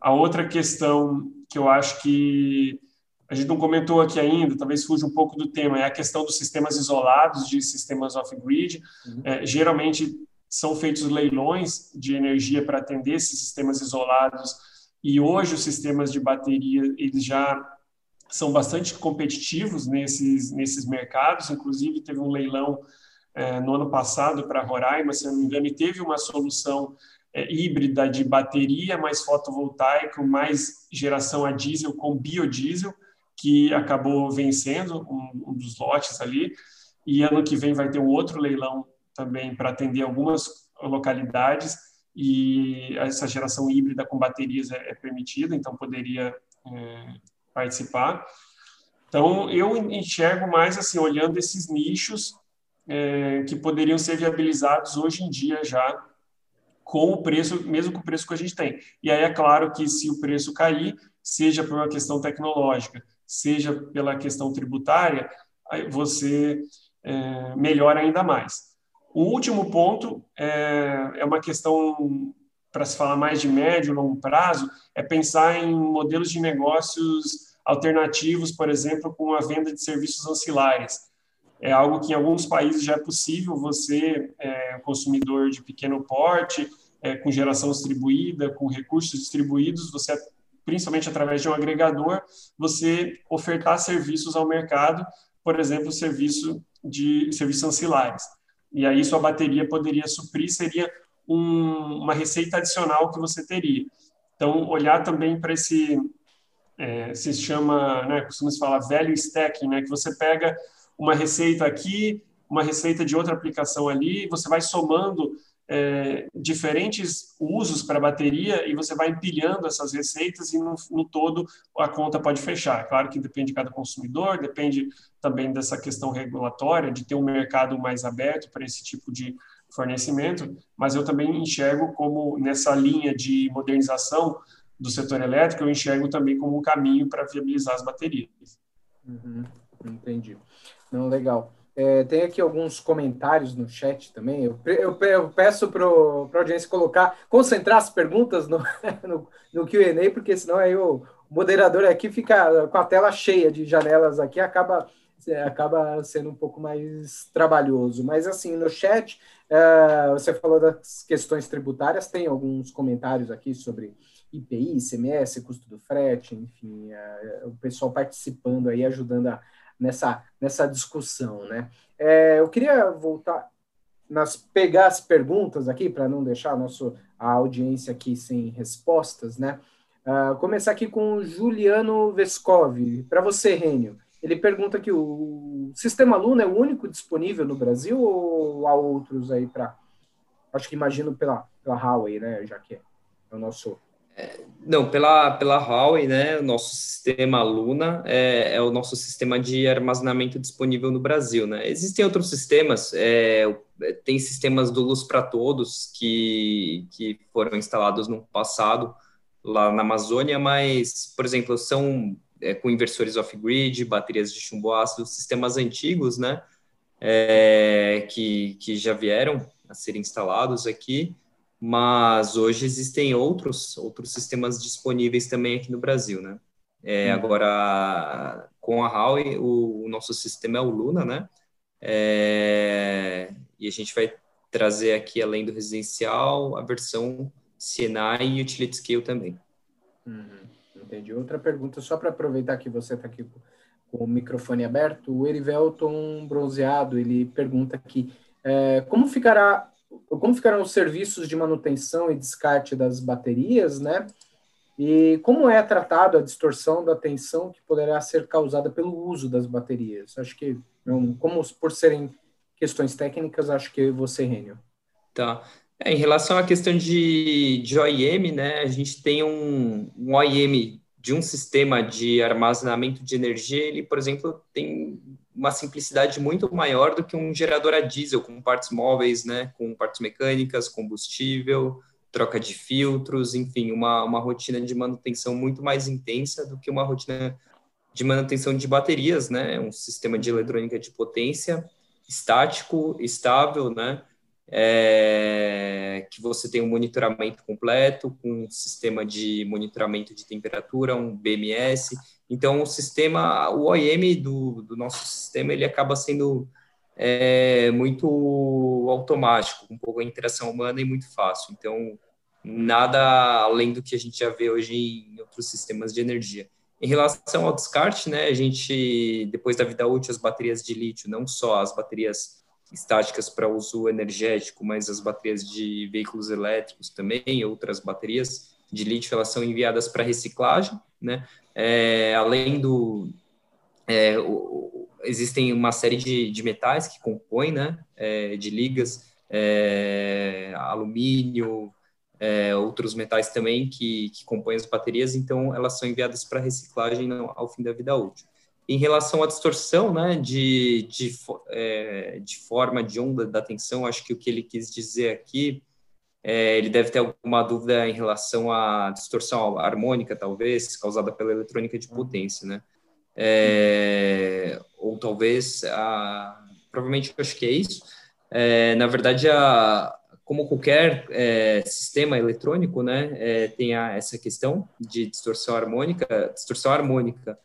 E: A outra questão que eu acho que a gente não comentou aqui ainda, talvez fuja um pouco do tema, é a questão dos sistemas isolados, de sistemas off-grid. Uhum. É, geralmente são feitos leilões de energia para atender esses sistemas isolados e hoje os sistemas de bateria eles já são bastante competitivos nesses nesses mercados. Inclusive teve um leilão é, no ano passado para Roraima, se não me engano, e teve uma solução é, híbrida de bateria mais fotovoltaico mais geração a diesel com biodiesel que acabou vencendo um, um dos lotes ali. E ano que vem vai ter um outro leilão também para atender algumas localidades e essa geração híbrida com baterias é, é permitida, então poderia é, participar. Então eu enxergo mais assim olhando esses nichos é, que poderiam ser viabilizados hoje em dia já com o preço, mesmo com o preço que a gente tem. E aí é claro que se o preço cair, seja por uma questão tecnológica, seja pela questão tributária, você é, melhora ainda mais. O último ponto é, é uma questão para se falar mais de médio e longo prazo, é pensar em modelos de negócios alternativos, por exemplo, com a venda de serviços ancilares. É algo que em alguns países já é possível você, é, consumidor de pequeno porte, é, com geração distribuída, com recursos distribuídos, você principalmente através de um agregador, você ofertar serviços ao mercado, por exemplo, serviço de serviços ancilares. E aí sua bateria poderia suprir, seria um, uma receita adicional que você teria. Então, olhar também para esse, é, se chama, né, costuma se falar value stacking, né, que você pega uma receita aqui, uma receita de outra aplicação ali, você vai somando é, diferentes usos para a bateria e você vai empilhando essas receitas e no, no, todo a conta pode fechar. Claro que depende de cada consumidor, depende também dessa questão regulatória, de ter um mercado mais aberto para esse tipo de fornecimento, mas eu também enxergo como nessa linha de modernização do setor elétrico, eu enxergo também como um caminho para viabilizar as baterias.
C: Uhum, entendi. Não, legal. É, tem aqui alguns comentários no chat também. Eu, eu, eu peço para a audiência colocar, concentrar as perguntas no, no, no QA, porque senão aí o moderador aqui fica com a tela cheia de janelas aqui, acaba, acaba sendo um pouco mais trabalhoso. Mas assim, no chat, é, você falou das questões tributárias, tem alguns comentários aqui sobre IPI, ICMS, custo do frete, enfim, é, o pessoal participando aí, ajudando a nessa, nessa discussão, né? É, eu queria voltar, nas, pegar as perguntas aqui, para não deixar a, nosso, a audiência aqui sem respostas, né? Uh, começar aqui com o Juliano Vescovi. Para você, Rênio, ele pergunta que o sistema Luna é o único disponível no Brasil ou há outros aí para. Acho que imagino pela, pela Huawei, né? Já que é o nosso
D: não, pela, pela Huawei, né, o nosso sistema Luna é, é, o nosso sistema de armazenamento disponível no Brasil, né? Existem outros sistemas, é, tem sistemas do Luz para Todos que, que foram instalados no passado lá na Amazônia, mas, por exemplo, são é, com inversores off-grid, baterias de chumbo ácido, sistemas antigos, né, é, que, que já vieram a ser instalados aqui, mas hoje existem outros outros sistemas disponíveis também aqui no Brasil, né? É, hum. Agora, com a Huawei, o, o, nosso sistema é o Luna, né? É, e a gente vai trazer aqui, além do residencial, a versão CNI e Utility Scale também.
C: Uhum, entendi. Outra pergunta, só para aproveitar que você está aqui com o microfone aberto, o Erivelton Bronzeado, ele pergunta aqui, é, como ficará como ficarão os serviços de manutenção e descarte das baterias, né? E como é tratado a distorção da tensão que poderá ser causada pelo uso das baterias? Acho que, como por serem questões técnicas, acho que você, Rênio.
D: Tá. É, em relação à questão de, de OIM, né, a gente tem um, um OIM de um sistema de armazenamento de energia, ele, por exemplo, tem uma simplicidade muito maior do que um gerador a diesel, com partes móveis, né, com partes mecânicas, combustível, troca de filtros, enfim, uma, uma rotina de manutenção muito mais intensa do que uma rotina de manutenção de baterias, né, um sistema de eletrônica de potência estático, estável, né, é, que você tem um monitoramento completo, com um sistema de monitoramento de temperatura, um BMS, então, o sistema, o OEM do, do nosso sistema, ele acaba sendo é, muito automático, com pouca interação humana e muito fácil. Então, nada além do que a gente já vê hoje em outros sistemas de energia. Em relação ao descarte, né, a gente, depois da vida útil, as baterias de lítio, não só as baterias estáticas para uso energético, mas as baterias de veículos elétricos também, outras baterias de lítio, elas são enviadas para reciclagem, né? É, além do. É, o, existem uma série de, de metais que compõem, né? É, de ligas, é, alumínio, é, outros metais também que, que compõem as baterias, então elas são enviadas para reciclagem ao fim da vida útil. Em relação à distorção, né, de, de, é, de forma de onda da tensão, acho que o que ele quis dizer aqui é, ele deve ter alguma dúvida em relação à distorção harmônica, talvez, causada pela eletrônica de potência, né? É, ou talvez, a, provavelmente eu acho que é isso. É, na verdade, a, como qualquer é, sistema eletrônico, né, é, tem a, essa questão de distorção harmônica. Distorção harmônica,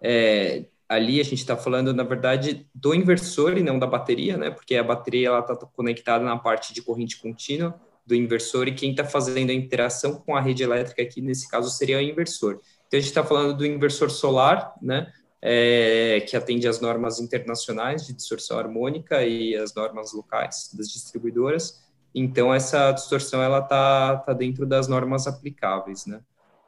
D: é, ali a gente está falando, na verdade, do inversor e não da bateria, né, porque a bateria está conectada na parte de corrente contínua do inversor e quem está fazendo a interação com a rede elétrica aqui, nesse caso, seria o inversor. Então, a gente está falando do inversor solar, né, é, que atende às normas internacionais de distorção harmônica e as normas locais das distribuidoras. Então, essa distorção ela está tá dentro das normas aplicáveis, né.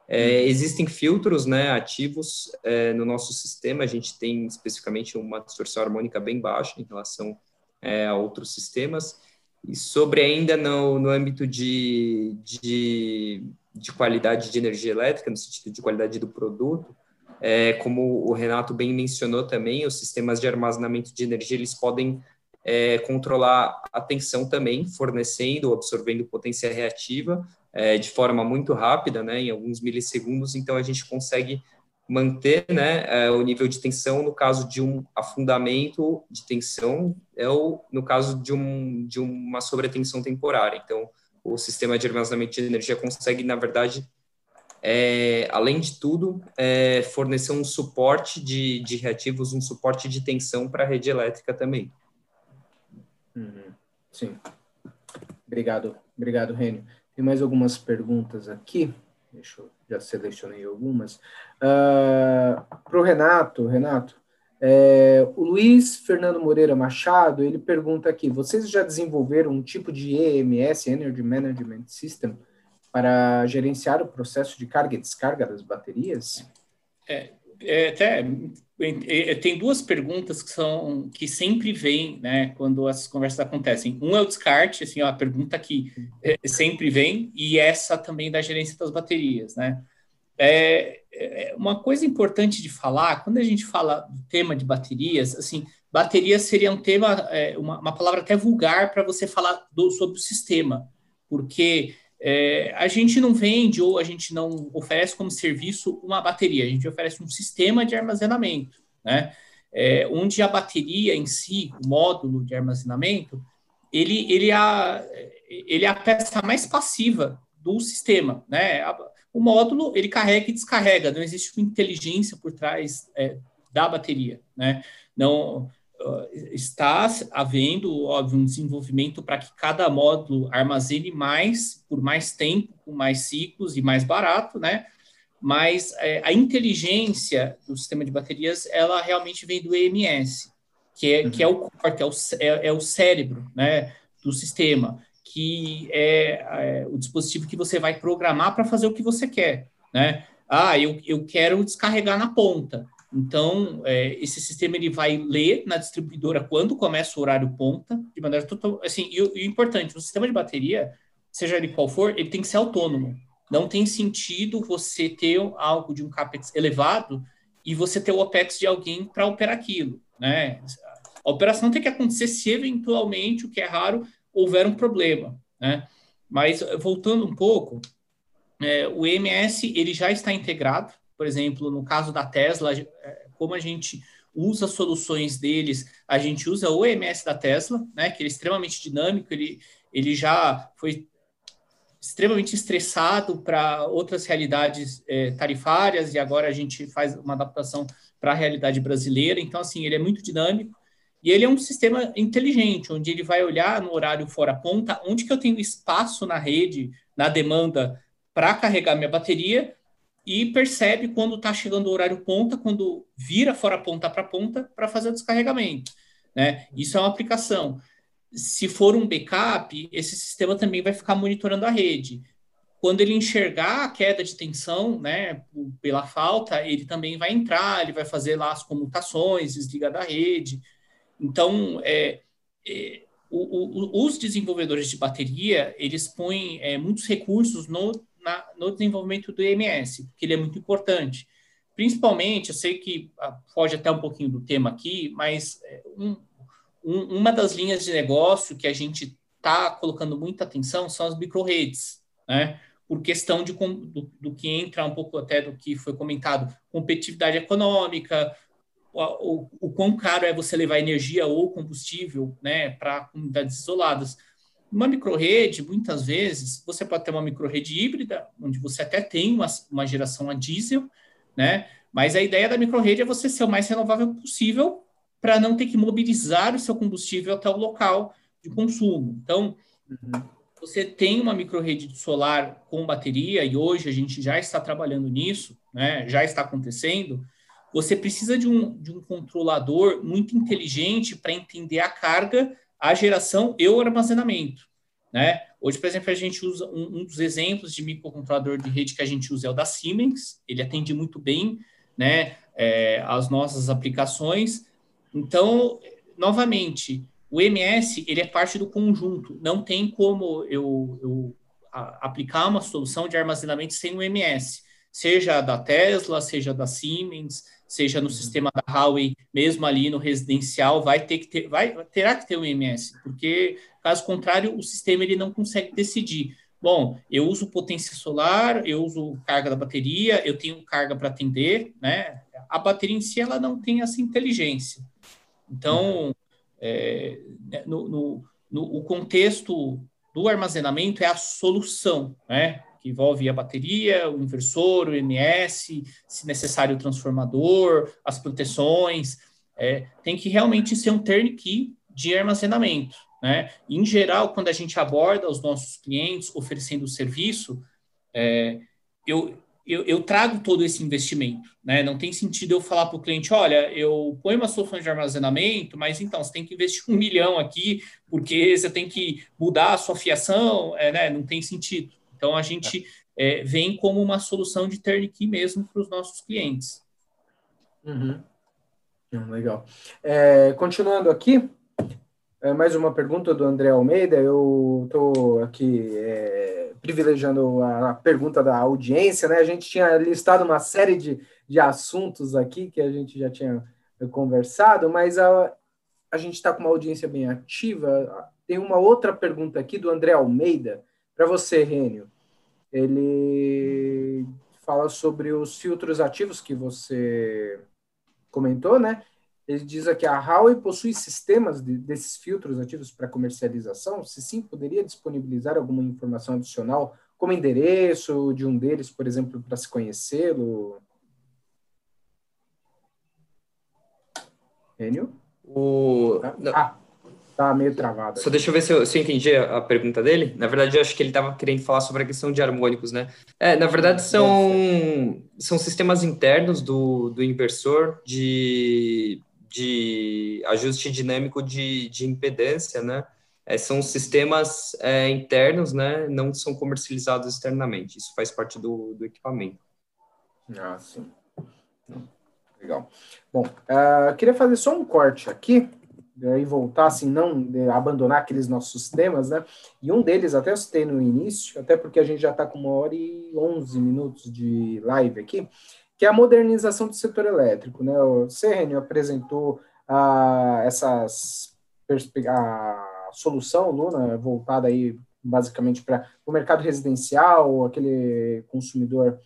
D: É, uhum. existem filtros né, ativos é, no nosso sistema, a gente tem especificamente uma distorção harmônica bem baixa em relação é, a outros sistemas. E sobre ainda no, no âmbito de, de, de qualidade de energia elétrica, no sentido de qualidade do produto, é, como o Renato bem mencionou também, os sistemas de armazenamento de energia, eles podem é, controlar a tensão também, fornecendo ou absorvendo potência reativa é, de forma muito rápida, né, em alguns milissegundos, então a gente consegue manter né, é, o nível de tensão no caso de um afundamento de tensão é ou no caso de, um, de uma sobretensão temporária. Então, o sistema de armazenamento de energia consegue, na verdade, é, além de tudo, é, fornecer um suporte de, de reativos, um suporte de tensão para a rede elétrica também.
C: Uhum. Sim. Obrigado, obrigado, Rênio. Tem mais algumas perguntas aqui. Deixa eu já selecionei algumas. Uh, ah, Para o Renato, Renato, é, o Luiz Fernando Moreira Machado, ele pergunta aqui, vocês já desenvolveram um tipo de EMS, Energy Management System, para gerenciar o processo de carga e descarga das baterias?
F: É, é até tem duas perguntas que são que sempre vêm, né, quando as conversas acontecem. Um é o descarte, assim, ó, a pergunta que é, sempre vem, e essa também da gerência das baterias, né? É, é, uma coisa importante de falar, quando a gente fala do tema de baterias, assim, baterias seria um tema, é, uma, uma palavra até vulgar para você falar do, sobre o sistema, porque é, a gente não vende ou a gente não oferece como serviço uma bateria, a gente oferece um sistema de armazenamento, né? É, onde a bateria em si, o módulo de armazenamento, ele, ele, é a, ele é a peça mais passiva do sistema, né? O módulo ele carrega e descarrega, não existe uma inteligência por trás é, da bateria, né? Não, está havendo, óbvio, um desenvolvimento para que cada módulo armazene mais, por mais tempo, com mais ciclos e mais barato, né? Mas é, a inteligência do sistema de baterias, ela realmente vem do EMS, que é, uhum. que é o core, que é o, é, é o cérebro, né, do sistema, que é, é o dispositivo que você vai programar para fazer o que você quer, né? Ah, eu, eu quero descarregar na ponta. Então, é, esse sistema ele vai ler na distribuidora quando começa o horário ponta, de maneira total. Assim, e, o importante, o sistema de bateria, seja ele qual for, ele tem que ser autônomo. Não tem sentido você ter algo de um capex elevado e você ter o opex de alguém para operar aquilo, né? A operação tem que acontecer se eventualmente, o que é raro, houver um problema, né? Mas voltando um pouco, é, o EMS ele já está integrado por exemplo, no caso da Tesla, é, como a gente usa soluções deles, a gente usa o EMS da Tesla, né, que ele é extremamente dinâmico, ele, ele já foi extremamente estressado para outras realidades é, tarifárias e agora a gente faz uma adaptação para a realidade brasileira. Então, assim, ele é muito dinâmico e ele é um sistema inteligente, onde ele vai olhar no horário fora ponta, onde que eu tenho espaço na rede, na demanda para carregar minha bateria e percebe quando está chegando o horário ponta, quando vira fora ponta para ponta para fazer o descarregamento. Né? Isso é uma aplicação. Se for um backup, esse sistema também vai ficar monitorando a rede. Quando ele enxergar a queda de tensão, né, pela falta, ele também vai entrar, ele vai fazer lá as comutações, desliga da rede. Então, é, é o, o, os desenvolvedores de bateria, eles põem é, muitos recursos no na, no desenvolvimento do EMS, porque ele é muito importante. Principalmente, eu sei que ah, foge até um pouquinho do tema aqui, mas é, um, um, uma das linhas de negócio que a gente está colocando muita atenção são as microredes, né? Por questão de, do, do, que entra um pouco até do que foi comentado, competitividade econômica, o, o, o quão caro é você levar energia ou combustível né, para comunidades isoladas. Uma microrede, muitas vezes, você pode ter uma microrede híbrida, onde você até tem uma, uma geração a diesel, né? Mas a ideia da microrede é você ser o mais renovável possível para não ter que mobilizar o seu combustível até o local de consumo. Então, uhum. você tem uma microrede solar com bateria, e hoje a gente já está trabalhando nisso, né? já está acontecendo. Você precisa de um, de um controlador muito inteligente para entender a carga a geração e o armazenamento. Né? Hoje, por exemplo, a gente usa um, um, dos exemplos de microcontrolador de rede que a gente usa é o da Siemens, ele atende muito bem né, é, as nossas aplicações. Então, novamente, o MS ele é parte do conjunto. Não tem como eu, eu a, aplicar uma solução de armazenamento sem o MS, seja da Tesla, seja da Siemens, seja no uhum. sistema da Huawei, mesmo ali no residencial, vai ter que ter, vai terá que ter o MS, porque caso contrário o sistema ele não consegue decidir. Bom, eu uso potência solar, eu uso carga da bateria, eu tenho carga para atender, né? A bateria em si ela não tem essa inteligência. Então, é, né, no, no, no, o contexto do armazenamento é a solução, né? Que envolve a bateria, o inversor, o MS, se necessário o transformador, as proteções. É, tem que realmente ser um turnkey de armazenamento. Né? Em geral, quando a gente aborda os nossos clientes oferecendo o serviço, é, eu, eu, eu, trago todo esse investimento. Né? Não tem sentido eu falar para o cliente, olha, eu ponho uma solução de armazenamento, mas então você tem que investir um milhão aqui, porque você tem que mudar a sua fiação, é, né? não tem sentido. Então, a gente é, vem como uma solução de turnkey mesmo para os nossos clientes.
C: Uhum. Hum, legal. É, continuando aqui, é, mais uma pergunta do André Almeida. Eu estou aqui é, privilegiando a pergunta da audiência, né? A gente tinha listado uma série de, de assuntos aqui que a gente já tinha conversado, mas a, a gente está com uma audiência bem ativa. Tem uma outra pergunta aqui do André Almeida para você, Rênio. Ele fala sobre os filtros ativos que você comentou, né? Ele diz aqui, a Huawei possui sistemas de, desses filtros ativos para comercialização? Se sim, poderia disponibilizar alguma informação adicional, como endereço de um deles, por exemplo, para se conhecê-lo? Enio?
D: O...
C: Ah, tá meio travado.
D: Só deixa eu ver se eu, se eu entendi a, a, pergunta dele. Na verdade, eu acho que ele estava querendo falar sobre a questão de harmônicos, né? É, na verdade, são, são sistemas internos do, do inversor de de ajuste dinâmico de, de impedância, né? É, são sistemas é, internos, né? Não são comercializados externamente. Isso faz parte do, do equipamento.
C: Ah, sim. Legal. Bom, uh, queria fazer só um corte aqui e voltar, assim, não abandonar aqueles nossos sistemas, né? E um deles, até eu citei no início, até porque a gente já está com uma hora e onze minutos de live aqui, que é a modernização do setor elétrico. Né? O CRN apresentou ah, essas a solução Luna voltada aí basicamente para o mercado residencial, aquele consumidor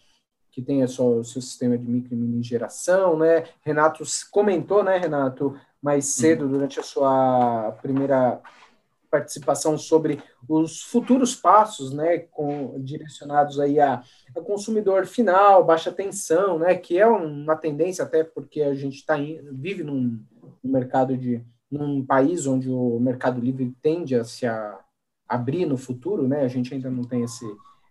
C: que tem o seu, seu sistema de micro e mini geração, né? Renato comentou, né, Renato, mais cedo uhum. durante a sua primeira participação sobre os futuros passos, né, com, direcionados aí a, a, consumidor final, baixa tensão, né, que é uma tendência até porque a gente tá in, vive num, num, mercado de num país onde o mercado livre tende a se a, abrir no futuro, né, a gente ainda não tem esse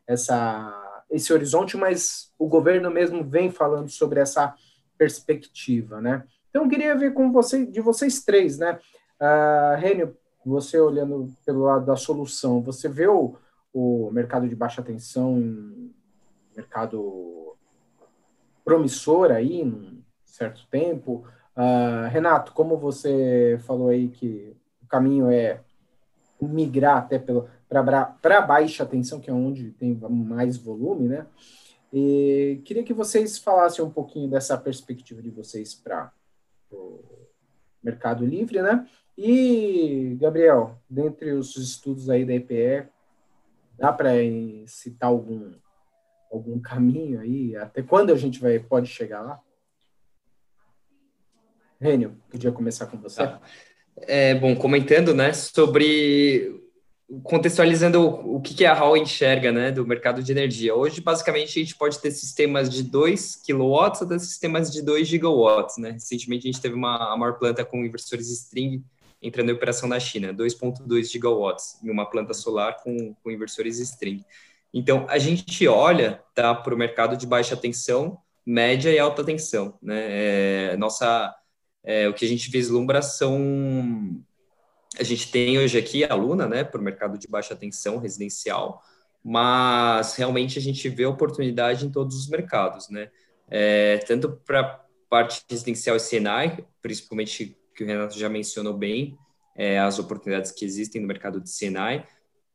C: essa esse horizonte, mas o governo mesmo vem falando sobre essa perspectiva, né? Então eu queria ver com você de vocês três, né? Uh, Rênio, você olhando pelo lado da solução, você vê o, o mercado de baixa tensão, mercado promissor aí, em certo tempo. Uh, Renato, como você falou aí que o caminho é migrar até para baixa tensão, que é onde tem mais volume, né? E queria que vocês falassem um pouquinho dessa perspectiva de vocês para Mercado Livre, né? E, Gabriel, dentre os estudos aí da EPE, dá para citar algum, algum caminho aí? Até quando a gente vai, pode chegar lá? Rênio, podia começar com você? Ah,
D: é, bom, comentando né, sobre contextualizando o, o que, que a Hall enxerga né, do mercado de energia. Hoje, basicamente, a gente pode ter sistemas de 2 kW até sistemas de 2 gigawatts. Né? Recentemente, a gente teve uma, a maior planta com inversores string entrando em operação na China, 2,2 gigawatts em uma planta solar com, com inversores string. Então, a gente olha tá, para o mercado de baixa tensão, média e alta tensão. Né? É, nossa, é, o que a gente vislumbra são... A gente tem hoje aqui a Luna né, para o mercado de baixa tensão residencial, mas realmente a gente vê oportunidade em todos os mercados, né? É, tanto para parte residencial e Senai, principalmente que o Renato já mencionou bem, é, as oportunidades que existem no mercado de Senai.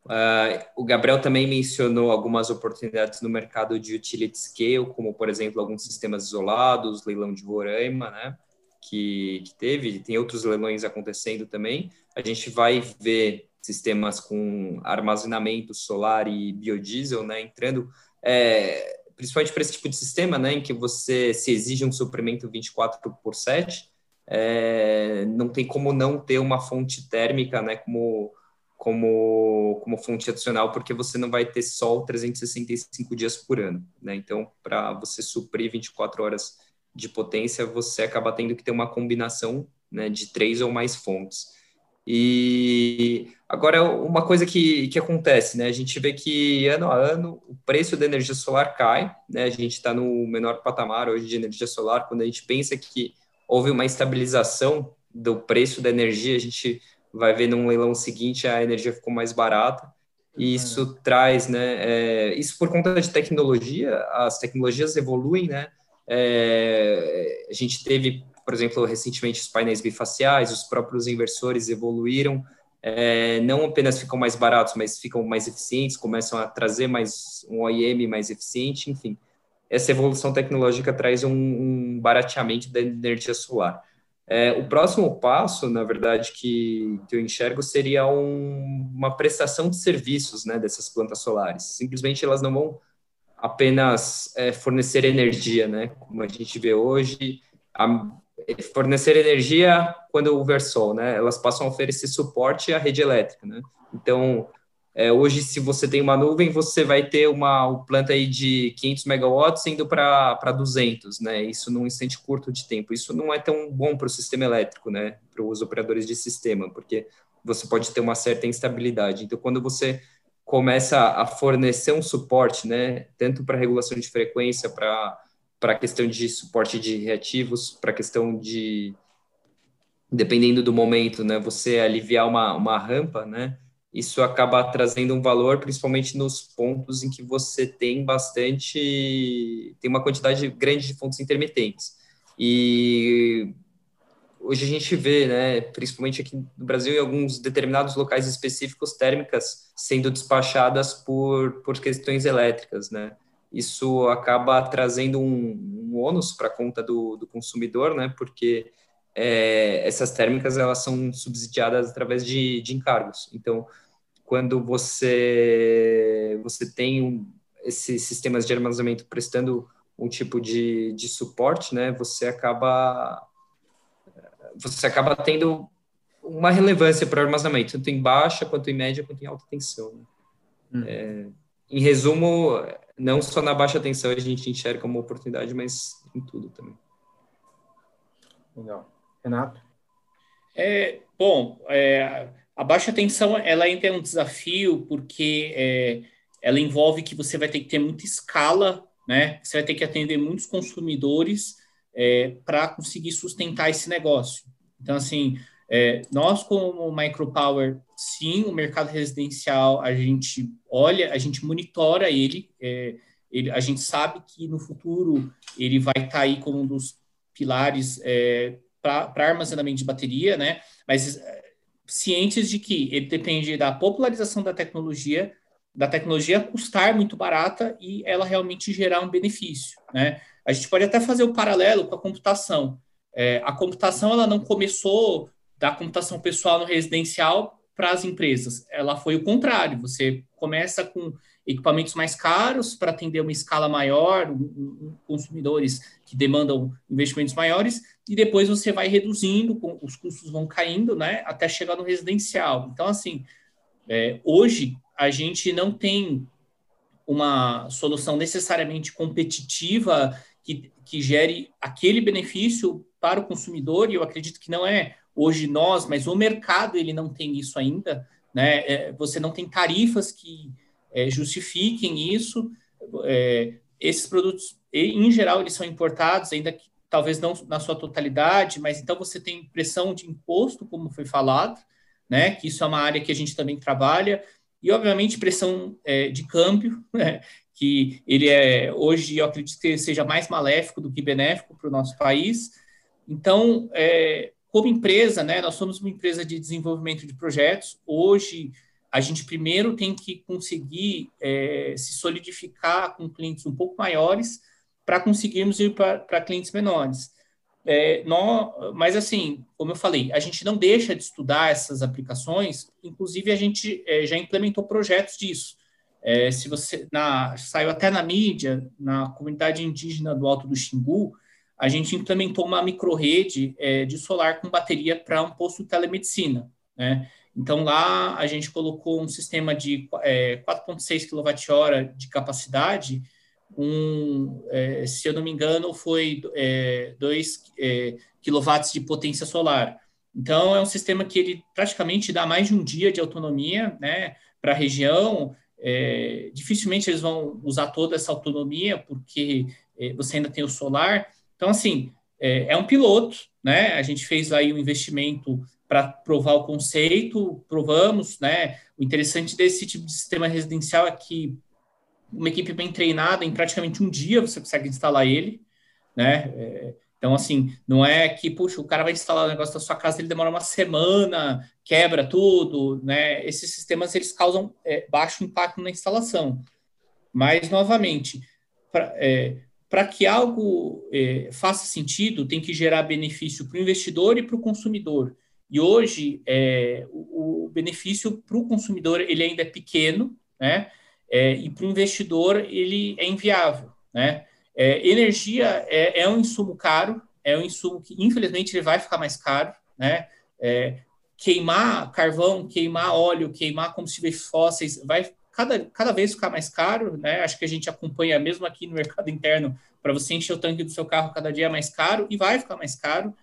D: Uh, o Gabriel também mencionou algumas oportunidades no mercado de utility scale, como, por exemplo, alguns sistemas isolados, leilão de Roraima, né, que, que teve, tem outros leilões acontecendo também. A gente vai ver sistemas com armazenamento solar e biodiesel, né, entrando, é, principalmente para esse tipo de sistema, né, em que você se exige um suprimento 24 por 7, é, não tem como não ter uma fonte térmica, né, como como, como fonte adicional, porque você não vai ter sol 365 dias por ano, né? Então, para você suprir 24 horas de potência, você acaba tendo que ter uma combinação né, de três ou mais fontes. E agora, uma coisa que, que acontece, né? A gente vê que ano a ano o preço da energia solar cai, né? A gente está no menor patamar hoje de energia solar. Quando a gente pensa que houve uma estabilização do preço da energia, a gente vai ver num leilão seguinte a energia ficou mais barata. E isso uhum. traz, né? É, isso por conta de tecnologia, as tecnologias evoluem, né? É, a gente teve, por exemplo, recentemente os painéis bifaciais, os próprios inversores evoluíram, é, não apenas ficam mais baratos, mas ficam mais eficientes, começam a trazer mais um OEM mais eficiente, enfim. Essa evolução tecnológica traz um, um barateamento da energia solar. É, o próximo passo, na verdade, que, que eu enxergo seria um, uma prestação de serviços né, dessas plantas solares. Simplesmente elas não vão apenas é, fornecer energia, né, como a gente vê hoje, a, fornecer energia quando houver sol, né, elas passam a oferecer suporte à rede elétrica. Né? Então, é, hoje, se você tem uma nuvem, você vai ter uma, uma planta aí de 500 megawatts indo para 200, né? Isso num instante curto de tempo. Isso não é tão bom para o sistema elétrico, né? Para os operadores de sistema, porque você pode ter uma certa instabilidade. Então, quando você começa a fornecer um suporte, né? Tanto para regulação de frequência, para para a questão de suporte de reativos, para a questão de, dependendo do momento, né? Você aliviar uma, uma rampa, né? isso acaba trazendo um valor, principalmente nos pontos em que você tem bastante, tem uma quantidade grande de fontes intermitentes. E hoje a gente vê, né, principalmente aqui no Brasil, em alguns determinados locais específicos, térmicas sendo despachadas por, por questões elétricas, né. Isso acaba trazendo um, um ônus para a conta do, do consumidor, né, porque é, essas térmicas elas são subsidiadas através de, de encargos. Então, quando você você tem um, esses sistemas de armazenamento prestando um tipo de, de suporte, né, você acaba você acaba tendo uma relevância para o armazenamento, tanto em baixa, quanto em média, quanto em alta tensão. Né? Hum. É, em resumo, não só na baixa tensão a gente enxerga uma oportunidade, mas em tudo também.
C: Legal. Renato?
F: É, bom, é, a baixa tensão ela ainda é um desafio porque é, ela envolve que você vai ter que ter muita escala, né? Você vai ter que atender muitos consumidores é, para conseguir sustentar esse negócio. Então, assim, é, nós como Micropower, sim, o mercado residencial a gente olha, a gente monitora ele, é, ele a gente sabe que no futuro ele vai estar tá aí como um dos pilares é, para armazenamento de bateria, né? Mas é, cientes de que ele depende da popularização da tecnologia, da tecnologia custar muito barata e ela realmente gerar um benefício, né? A gente pode até fazer o paralelo com a computação. É, a computação ela não começou da computação pessoal no residencial para as empresas. Ela foi o contrário. Você começa com equipamentos mais caros para atender uma escala maior, um, um, consumidores que demandam investimentos maiores, e depois você vai reduzindo, os custos vão caindo, né, até chegar no residencial. Então, assim, é, hoje a gente não tem uma solução necessariamente competitiva que, que gere aquele benefício para o consumidor, e eu acredito que não é hoje nós, mas o mercado ele não tem isso ainda, né? É, você não tem tarifas que é, justifiquem isso. É, esses produtos, em geral, eles são importados, ainda que talvez não na sua totalidade, mas então você tem pressão de imposto, como foi falado, né? Que isso é uma área que a gente também trabalha e obviamente pressão é, de câmbio, né, que ele é hoje eu acredito que seja mais maléfico do que benéfico para o nosso país. Então, é, como empresa, né, nós somos uma empresa de desenvolvimento de projetos. Hoje, a gente primeiro tem que conseguir é, se solidificar com clientes um pouco maiores para conseguirmos ir para clientes menores. É, nós, mas assim, como eu falei, a gente não deixa de estudar essas aplicações, inclusive a gente é, já implementou projetos disso. É, se você na, saiu até na mídia, na comunidade indígena do Alto do Xingu, a gente implementou uma microrede é, de solar com bateria para um posto de telemedicina. Né? Então lá a gente colocou um sistema de é, 4,6 kWh de capacidade um, é, se eu não me engano, foi 2 é, é, kW de potência solar. Então, é um sistema que ele praticamente dá mais de um dia de autonomia né, para a região. É, dificilmente eles vão usar toda essa autonomia, porque é, você ainda tem o solar. Então, assim, é, é um piloto, né? A gente fez aí um investimento para provar o conceito, provamos, né? O interessante desse tipo de sistema residencial é que uma equipe bem treinada, em praticamente um dia você consegue instalar ele, né? É, então, assim, não é que, puxa, o cara vai instalar o negócio da sua casa, ele demora uma semana, quebra tudo, né? Esses sistemas, eles causam é, baixo impacto na instalação. Mas, novamente, para é, que algo é, faça sentido, tem que gerar benefício para o investidor e para o consumidor. E hoje, é, o, o benefício para o consumidor, ele ainda é pequeno, né? É, e para o investidor ele é inviável. Né? É, energia é, é, um insumo caro, é um insumo que infelizmente ele vai ficar mais caro. Né? É, queimar carvão, queimar óleo, queimar combustíveis fósseis vai cada, cada vez ficar mais caro. Né? Acho que a gente acompanha mesmo aqui no mercado interno para você encher o tanque do seu carro cada dia é mais caro e vai ficar mais caro.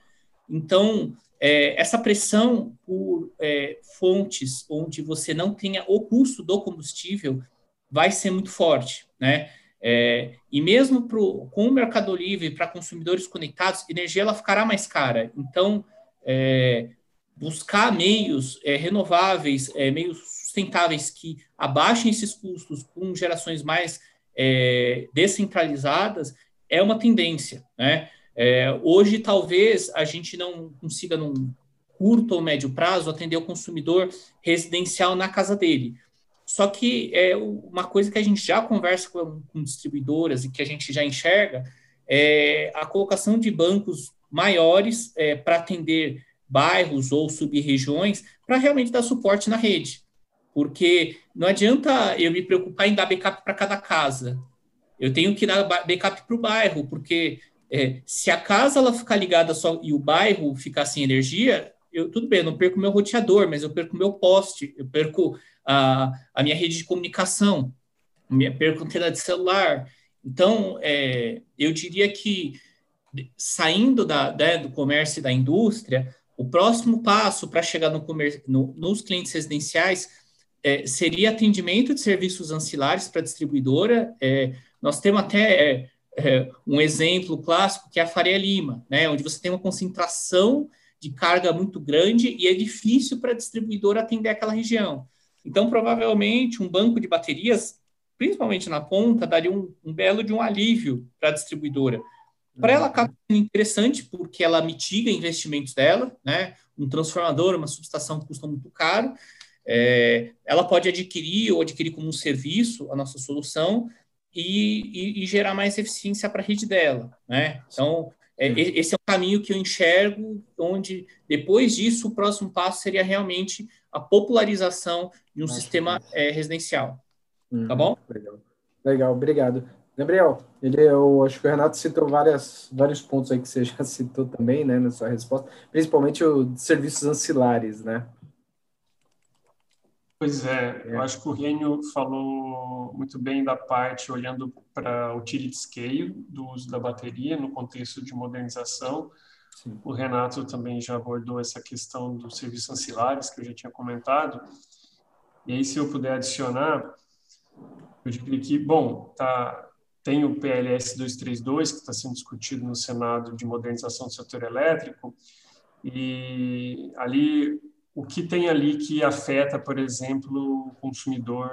F: Então, é, essa pressão por é, fontes onde você não tenha o custo do combustível vai ser muito forte, né? É, e mesmo pro, com o Mercado Livre para consumidores conectados, energia ela ficará mais cara. Então, é, buscar meios é, renováveis, é, meios sustentáveis que abaixem esses custos com gerações mais é, descentralizadas é uma tendência. Né? É, hoje, talvez a gente não consiga, num curto ou médio prazo, atender o consumidor residencial na casa dele só que é uma coisa que a gente já conversa com, com distribuidoras e que a gente já enxerga é a colocação de bancos maiores é, para atender bairros ou sub-regiões para realmente dar suporte na rede. Porque não adianta eu me preocupar em dar backup para cada casa. Eu tenho que dar backup para o bairro, porque é, se a casa ela ficar ligada só e o bairro ficar sem energia, eu, tudo bem, eu não perco meu roteador, mas eu perco meu poste, eu perco a, a minha rede de comunicação, minha perco de celular. Então, é, eu diria que saindo da, né, do comércio e da indústria, o próximo passo para chegar no no, nos clientes residenciais é, seria atendimento de serviços ancilares para distribuidora. É, nós temos até é, é, um exemplo clássico que é a Faria Lima, né, onde você tem uma concentração de carga muito grande e é difícil para a distribuidora atender aquela região. Então, provavelmente, um banco de baterias, principalmente na ponta, daria um, um belo de um alívio para a distribuidora. Para ela, acaba sendo interessante, porque ela mitiga investimentos dela, né? Um transformador, uma subestação custa muito caro. É, ela pode adquirir ou adquirir como um serviço a nossa solução e, e, e gerar mais eficiência para a rede dela, né? Então, é, esse é um caminho que eu enxergo, onde depois disso o próximo passo seria realmente a popularização de um Acho sistema é, residencial. Uhum, tá bom?
C: Legal. legal, obrigado. Gabriel, ele, eu acho que o Renato citou várias, vários pontos aí que você já citou também, né, na sua resposta, principalmente o serviços ancilares, né?
E: Pois é, é, eu acho que o Rênio falou muito bem da parte olhando para o utility scale do uso da bateria no contexto de modernização, Sim. O Renato também já abordou essa questão dos serviços ancilares, que eu já tinha comentado. E aí, se eu puder adicionar, eu diria que, bom, tá, tem o PLS 232, que está sendo discutido no Senado de modernização do setor elétrico, e ali, o que tem ali que afeta, por exemplo, o consumidor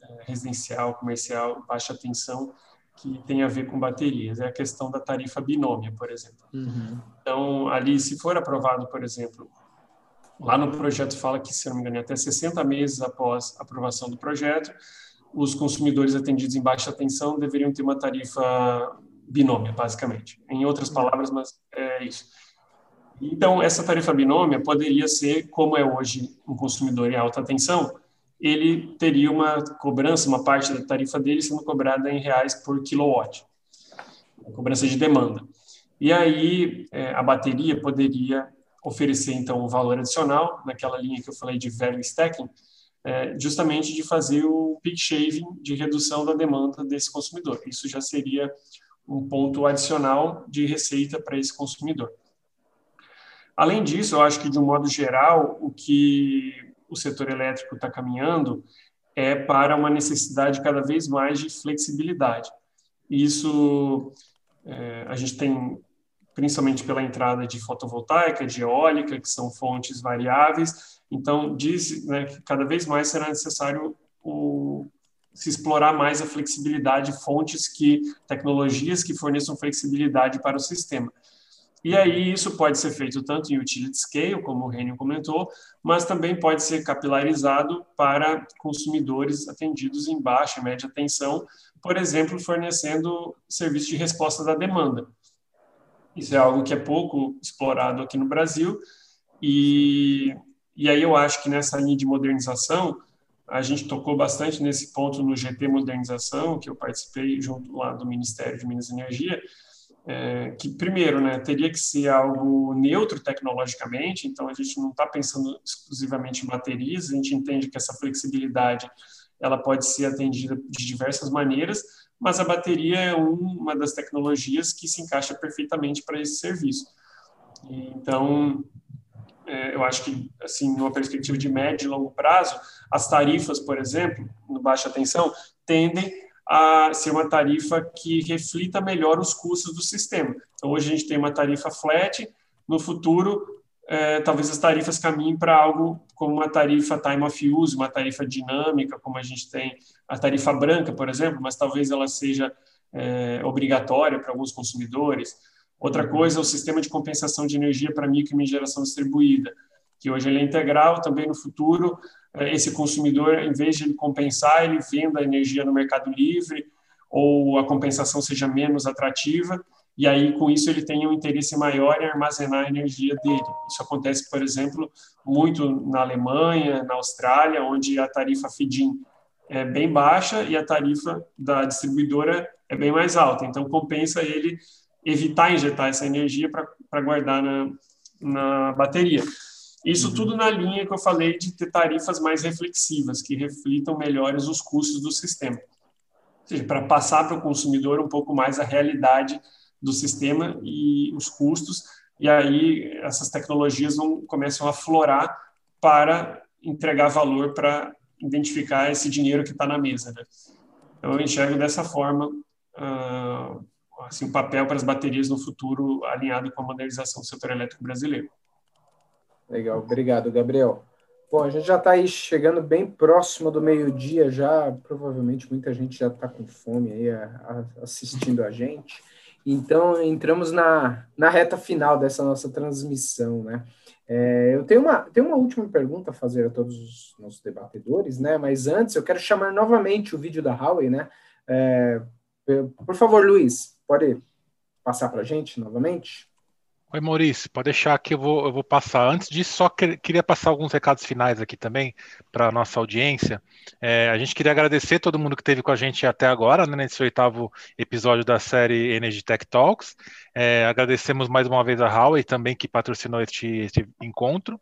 E: eh, residencial, comercial, baixa tensão, que tem a ver com baterias, é a questão da tarifa binômia, por exemplo. Uhum. Então, ali, se for aprovado, por exemplo, lá no projeto fala que, se não me engano, é até 60 meses após a aprovação do projeto, os consumidores atendidos em baixa tensão deveriam ter uma tarifa binômia, basicamente. Em outras uhum. palavras, mas é isso. Então, essa tarifa binômia poderia ser, como é hoje um consumidor em alta tensão, ele teria uma cobrança, uma parte da tarifa dele sendo cobrada em reais por kilowatt, cobrança de demanda. E aí é, a bateria poderia oferecer então um valor adicional naquela linha que eu falei de value stacking, é, justamente de fazer o peak shaving de redução da demanda desse consumidor. Isso já seria um ponto adicional de receita para esse consumidor. Além disso, eu acho que de um modo geral, o que o setor elétrico está caminhando é para uma necessidade cada vez mais de flexibilidade. Isso é, a gente tem principalmente pela entrada de fotovoltaica, de eólica, que são fontes variáveis. Então, diz né, que cada vez mais será necessário o, se explorar mais a flexibilidade, fontes que, tecnologias que forneçam flexibilidade para o sistema. E aí isso pode ser feito tanto em utility scale, como o Renio comentou, mas também pode ser capilarizado para consumidores atendidos em baixa e média tensão, por exemplo, fornecendo serviço de resposta da demanda. Isso é algo que é pouco explorado aqui no Brasil e, e aí eu acho que nessa linha de modernização a gente tocou bastante nesse ponto no GT Modernização, que eu participei junto lá do Ministério de Minas e Energia, é, que, primeiro, né, teria que ser algo neutro tecnologicamente, então a gente não está pensando exclusivamente em baterias, a gente entende que essa flexibilidade ela pode ser atendida de diversas maneiras, mas a bateria é uma das tecnologias que se encaixa perfeitamente para esse serviço. Então, é, eu acho que, assim, numa perspectiva de médio e longo prazo, as tarifas, por exemplo, no baixa tensão, tendem a ser uma tarifa que reflita melhor os custos do sistema. Então, hoje a gente tem uma tarifa flat, no futuro, é, talvez as tarifas caminhem para algo como uma tarifa time of use, uma tarifa dinâmica, como a gente tem a tarifa branca, por exemplo, mas talvez ela seja é, obrigatória para alguns consumidores. Outra coisa é o sistema de compensação de energia para micro e geração distribuída, que hoje ele é integral, também no futuro esse consumidor, em vez de ele compensar, ele venda a energia no mercado livre ou a compensação seja menos atrativa e aí com isso ele tem um interesse maior em armazenar a energia dele. Isso acontece, por exemplo, muito na Alemanha, na Austrália, onde a tarifa feed-in é bem baixa e a tarifa da distribuidora é bem mais alta. Então compensa ele evitar injetar essa energia para guardar na, na bateria. Isso uhum. tudo na linha que eu falei de ter tarifas mais reflexivas, que reflitam melhores os custos do sistema. Ou seja, para passar para o consumidor um pouco mais a realidade do sistema e os custos, e aí essas tecnologias vão, começam a florar para entregar valor para identificar esse dinheiro que está na mesa. Né? Então, eu enxergo dessa forma uh, assim, o papel para as baterias no futuro alinhado com a modernização do setor elétrico brasileiro.
C: Legal, obrigado, Gabriel. Bom, a gente já está aí chegando bem próximo do meio-dia já, provavelmente muita gente já está com fome aí a, a, assistindo a gente. Então, entramos na, na reta final dessa nossa transmissão, né? É, eu tenho uma, tenho uma última pergunta a fazer a todos os nossos debatedores, né? Mas antes, eu quero chamar novamente o vídeo da Huawei, né? É, por favor, Luiz, pode passar para a gente novamente?
B: Oi, Maurício, pode deixar que eu vou, eu vou passar. Antes disso, só que, queria passar alguns recados finais aqui também para a nossa audiência. É, a gente queria agradecer todo mundo que esteve com a gente até agora, né, nesse oitavo episódio da série Energy Tech Talks. É, agradecemos mais uma vez a Huawei também, que patrocinou este, este encontro.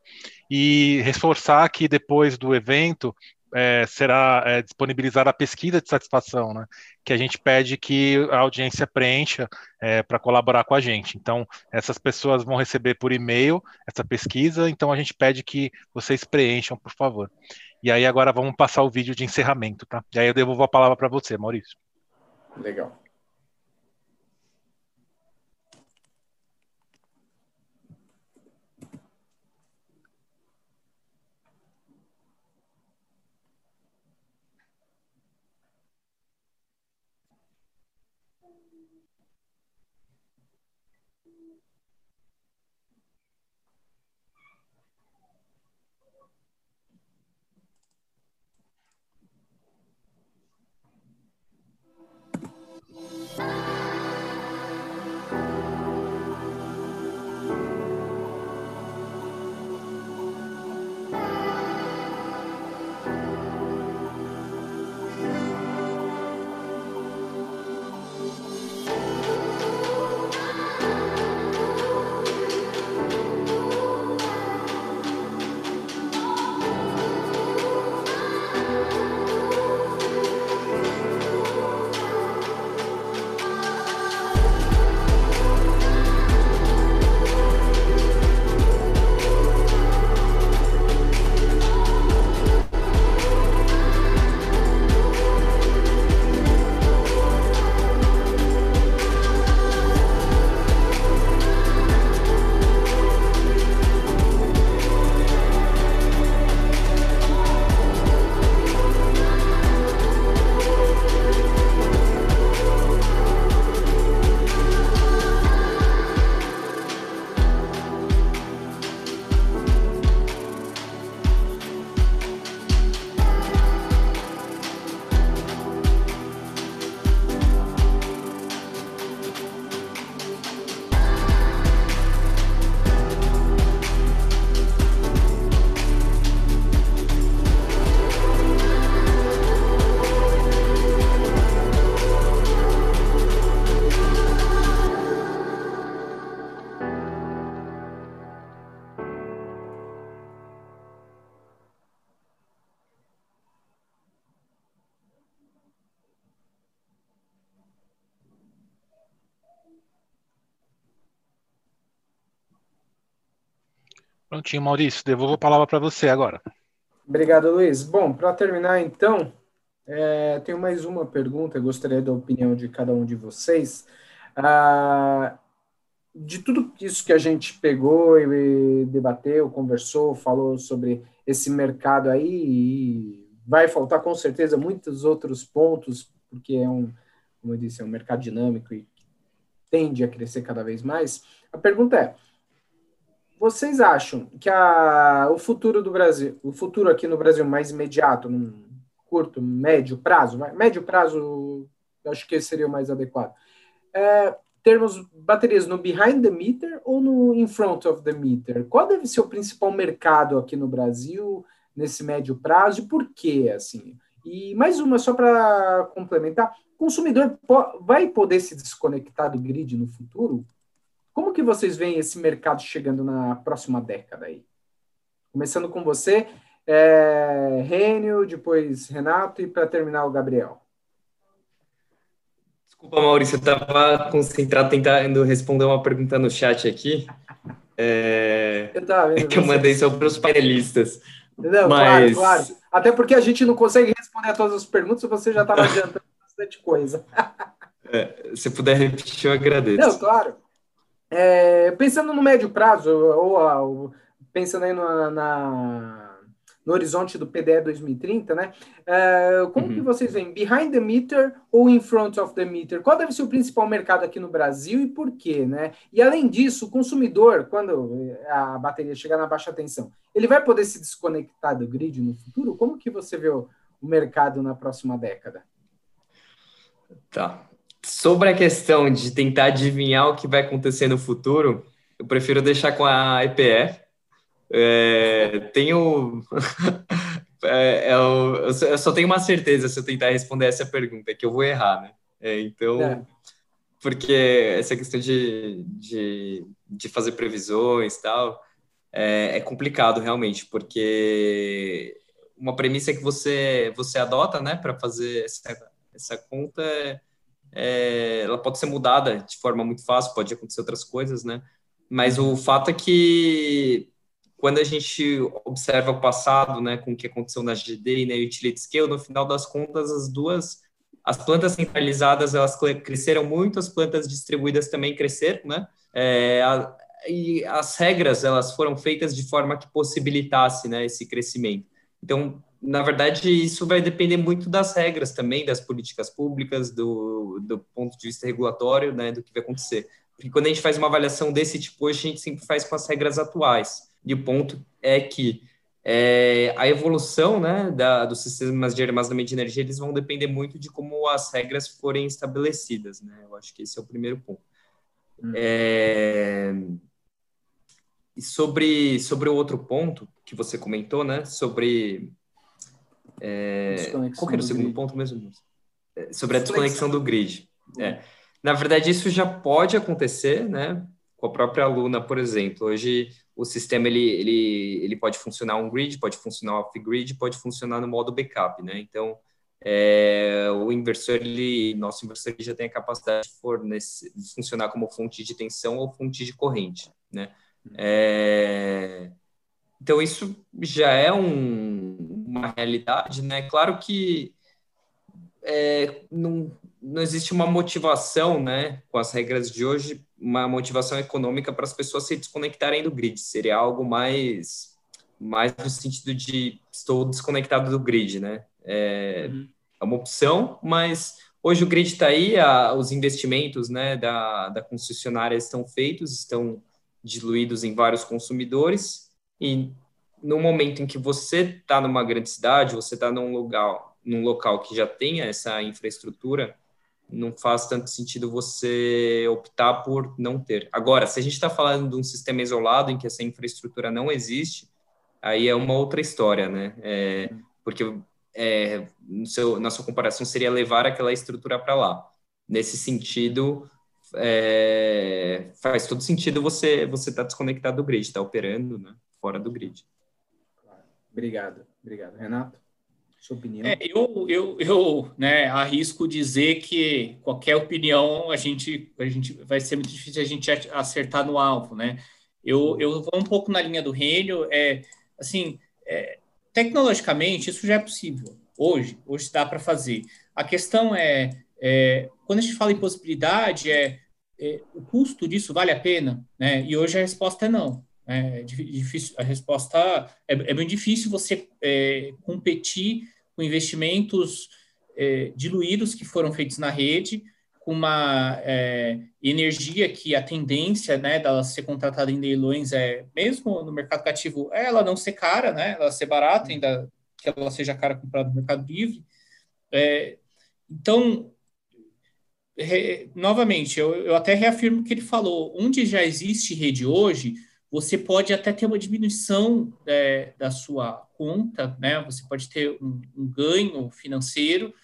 B: E reforçar que depois do evento, é, será é, disponibilizar a pesquisa de satisfação, né, que a gente pede que a audiência preencha é, para colaborar com a gente. Então, essas pessoas vão receber por e-mail essa pesquisa, então a gente pede que vocês preencham, por favor. E aí agora vamos passar o vídeo de encerramento, tá? E aí eu devolvo a palavra para você, Maurício.
C: Legal.
B: Prontinho, Maurício, devolvo a palavra para você agora.
C: Obrigado, Luiz. Bom, para terminar, então, é, tenho mais uma pergunta, gostaria da opinião de cada um de vocês. Ah, de tudo isso que a gente pegou e debateu, conversou, falou sobre esse mercado aí, vai faltar com certeza muitos outros pontos, porque é um, como eu disse, é um mercado dinâmico e tende a crescer cada vez mais. A pergunta é: vocês acham que a, o futuro do Brasil, o futuro aqui no Brasil mais imediato, num curto, médio prazo, médio prazo, acho que seria o mais adequado, é, termos baterias no behind the meter ou no in front of the meter? Qual deve ser o principal mercado aqui no Brasil nesse médio prazo e por quê, assim? E mais uma só para complementar, o consumidor vai poder se desconectar do grid no futuro? Como que vocês veem esse mercado chegando na próxima década aí? Começando com você, é, Rênio, depois Renato e para terminar o Gabriel.
D: Desculpa, Maurício, eu estava concentrado tentando responder uma pergunta no chat aqui. É, eu tava vendo é que eu mandei só para os painelistas.
C: Não, Mas... claro, claro. Até porque a gente não consegue responder a todas as perguntas, você já estava adiantando bastante coisa.
D: É, se puder repetir, eu agradeço.
C: Não, claro. É, pensando no médio prazo, ou, ou pensando aí no, na, no horizonte do PDE 2030, né? É, como uhum. que vocês veem? Behind the meter ou in front of the meter? Qual deve ser o principal mercado aqui no Brasil e por quê, né? E além disso, o consumidor, quando a bateria chegar na baixa tensão, ele vai poder se desconectar do grid no futuro? Como que você vê o, o mercado na próxima década?
D: Tá. Sobre a questão de tentar adivinhar o que vai acontecer no futuro, eu prefiro deixar com a EPE. É, tenho. é, eu, eu, só tenho uma certeza se eu tentar responder essa pergunta, que eu vou errar, né? É, então. É. Porque essa questão de, de, de fazer previsões e tal é, é complicado realmente, porque uma premissa que você, você adota, né, para fazer essa, essa conta é é, ela pode ser mudada de forma muito fácil, pode acontecer outras coisas, né? Mas o fato é que quando a gente observa o passado, né, com o que aconteceu na GD e na Utility Scale, no final das contas, as duas, as plantas centralizadas, elas cresceram muito, as plantas distribuídas também cresceram, né? É, a, e as regras, elas foram feitas de forma que possibilitasse, né, esse crescimento. Então, na verdade, isso vai depender muito das regras também, das políticas públicas, do, do ponto de vista regulatório, né, do que vai acontecer. Porque quando a gente faz uma avaliação desse tipo, hoje a gente sempre faz com as regras atuais. E o ponto é que é, a evolução né, da, dos sistemas de armazenamento de energia eles vão depender muito de como as regras forem estabelecidas. Né? Eu acho que esse é o primeiro ponto. Hum. É, e sobre, sobre o outro ponto que você comentou, né, sobre... É, qual era o segundo grid. ponto mesmo? É, sobre a desconexão do grid. É. Na verdade, isso já pode acontecer, né? Com a própria aluna, por exemplo. Hoje, o sistema ele, ele, ele pode funcionar on grid, pode funcionar off grid, pode funcionar no modo backup, né? Então, é, o inversor, ele, nosso inversor ele já tem a capacidade de, fornecer, de funcionar como fonte de tensão ou fonte de corrente, né? É, então, isso já é um, uma realidade, né? Claro que é, não, não existe uma motivação, né, com as regras de hoje, uma motivação econômica para as pessoas se desconectarem do grid. Seria algo mais, mais no sentido de estou desconectado do grid, né? É, uhum. é uma opção, mas hoje o grid está aí, a, os investimentos, né, da, da concessionária estão feitos, estão diluídos em vários consumidores e no momento em que você está numa grande cidade, você está num lugar, num local que já tenha essa infraestrutura, não faz tanto sentido você optar por não ter. Agora, se a gente está falando de um sistema isolado em que essa infraestrutura não existe, aí é uma outra história, né? É, porque é, seu, na sua comparação seria levar aquela estrutura para lá. Nesse sentido, é, faz todo sentido você você estar tá desconectado do grid, estar tá operando, né? Fora do grid.
C: Obrigado, obrigado, Renato. Sua opinião?
F: É, eu, eu, eu né, arrisco dizer que qualquer opinião a gente, a gente vai ser muito difícil a gente acertar no alvo, né? Eu, eu vou um pouco na linha do Renio, é, assim, é, tecnologicamente isso já é possível. Hoje, hoje dá para fazer. A questão é, é, quando a gente fala em possibilidade, é, é, o custo disso vale a pena, né? E hoje a resposta é não. É difícil, a resposta é, é bem difícil você é, competir com investimentos é, diluídos que foram feitos na rede, com uma é, energia que a tendência né, dela ser contratada em leilões é, mesmo no mercado cativo, é ela não ser cara, né, ela ser barata, ainda que ela seja cara comprada no mercado livre. É, então, re, novamente, eu, eu até reafirmo o que ele falou, onde já existe rede hoje, você pode até ter uma diminuição é, da sua conta, né? Você pode ter um, um ganho financeiro.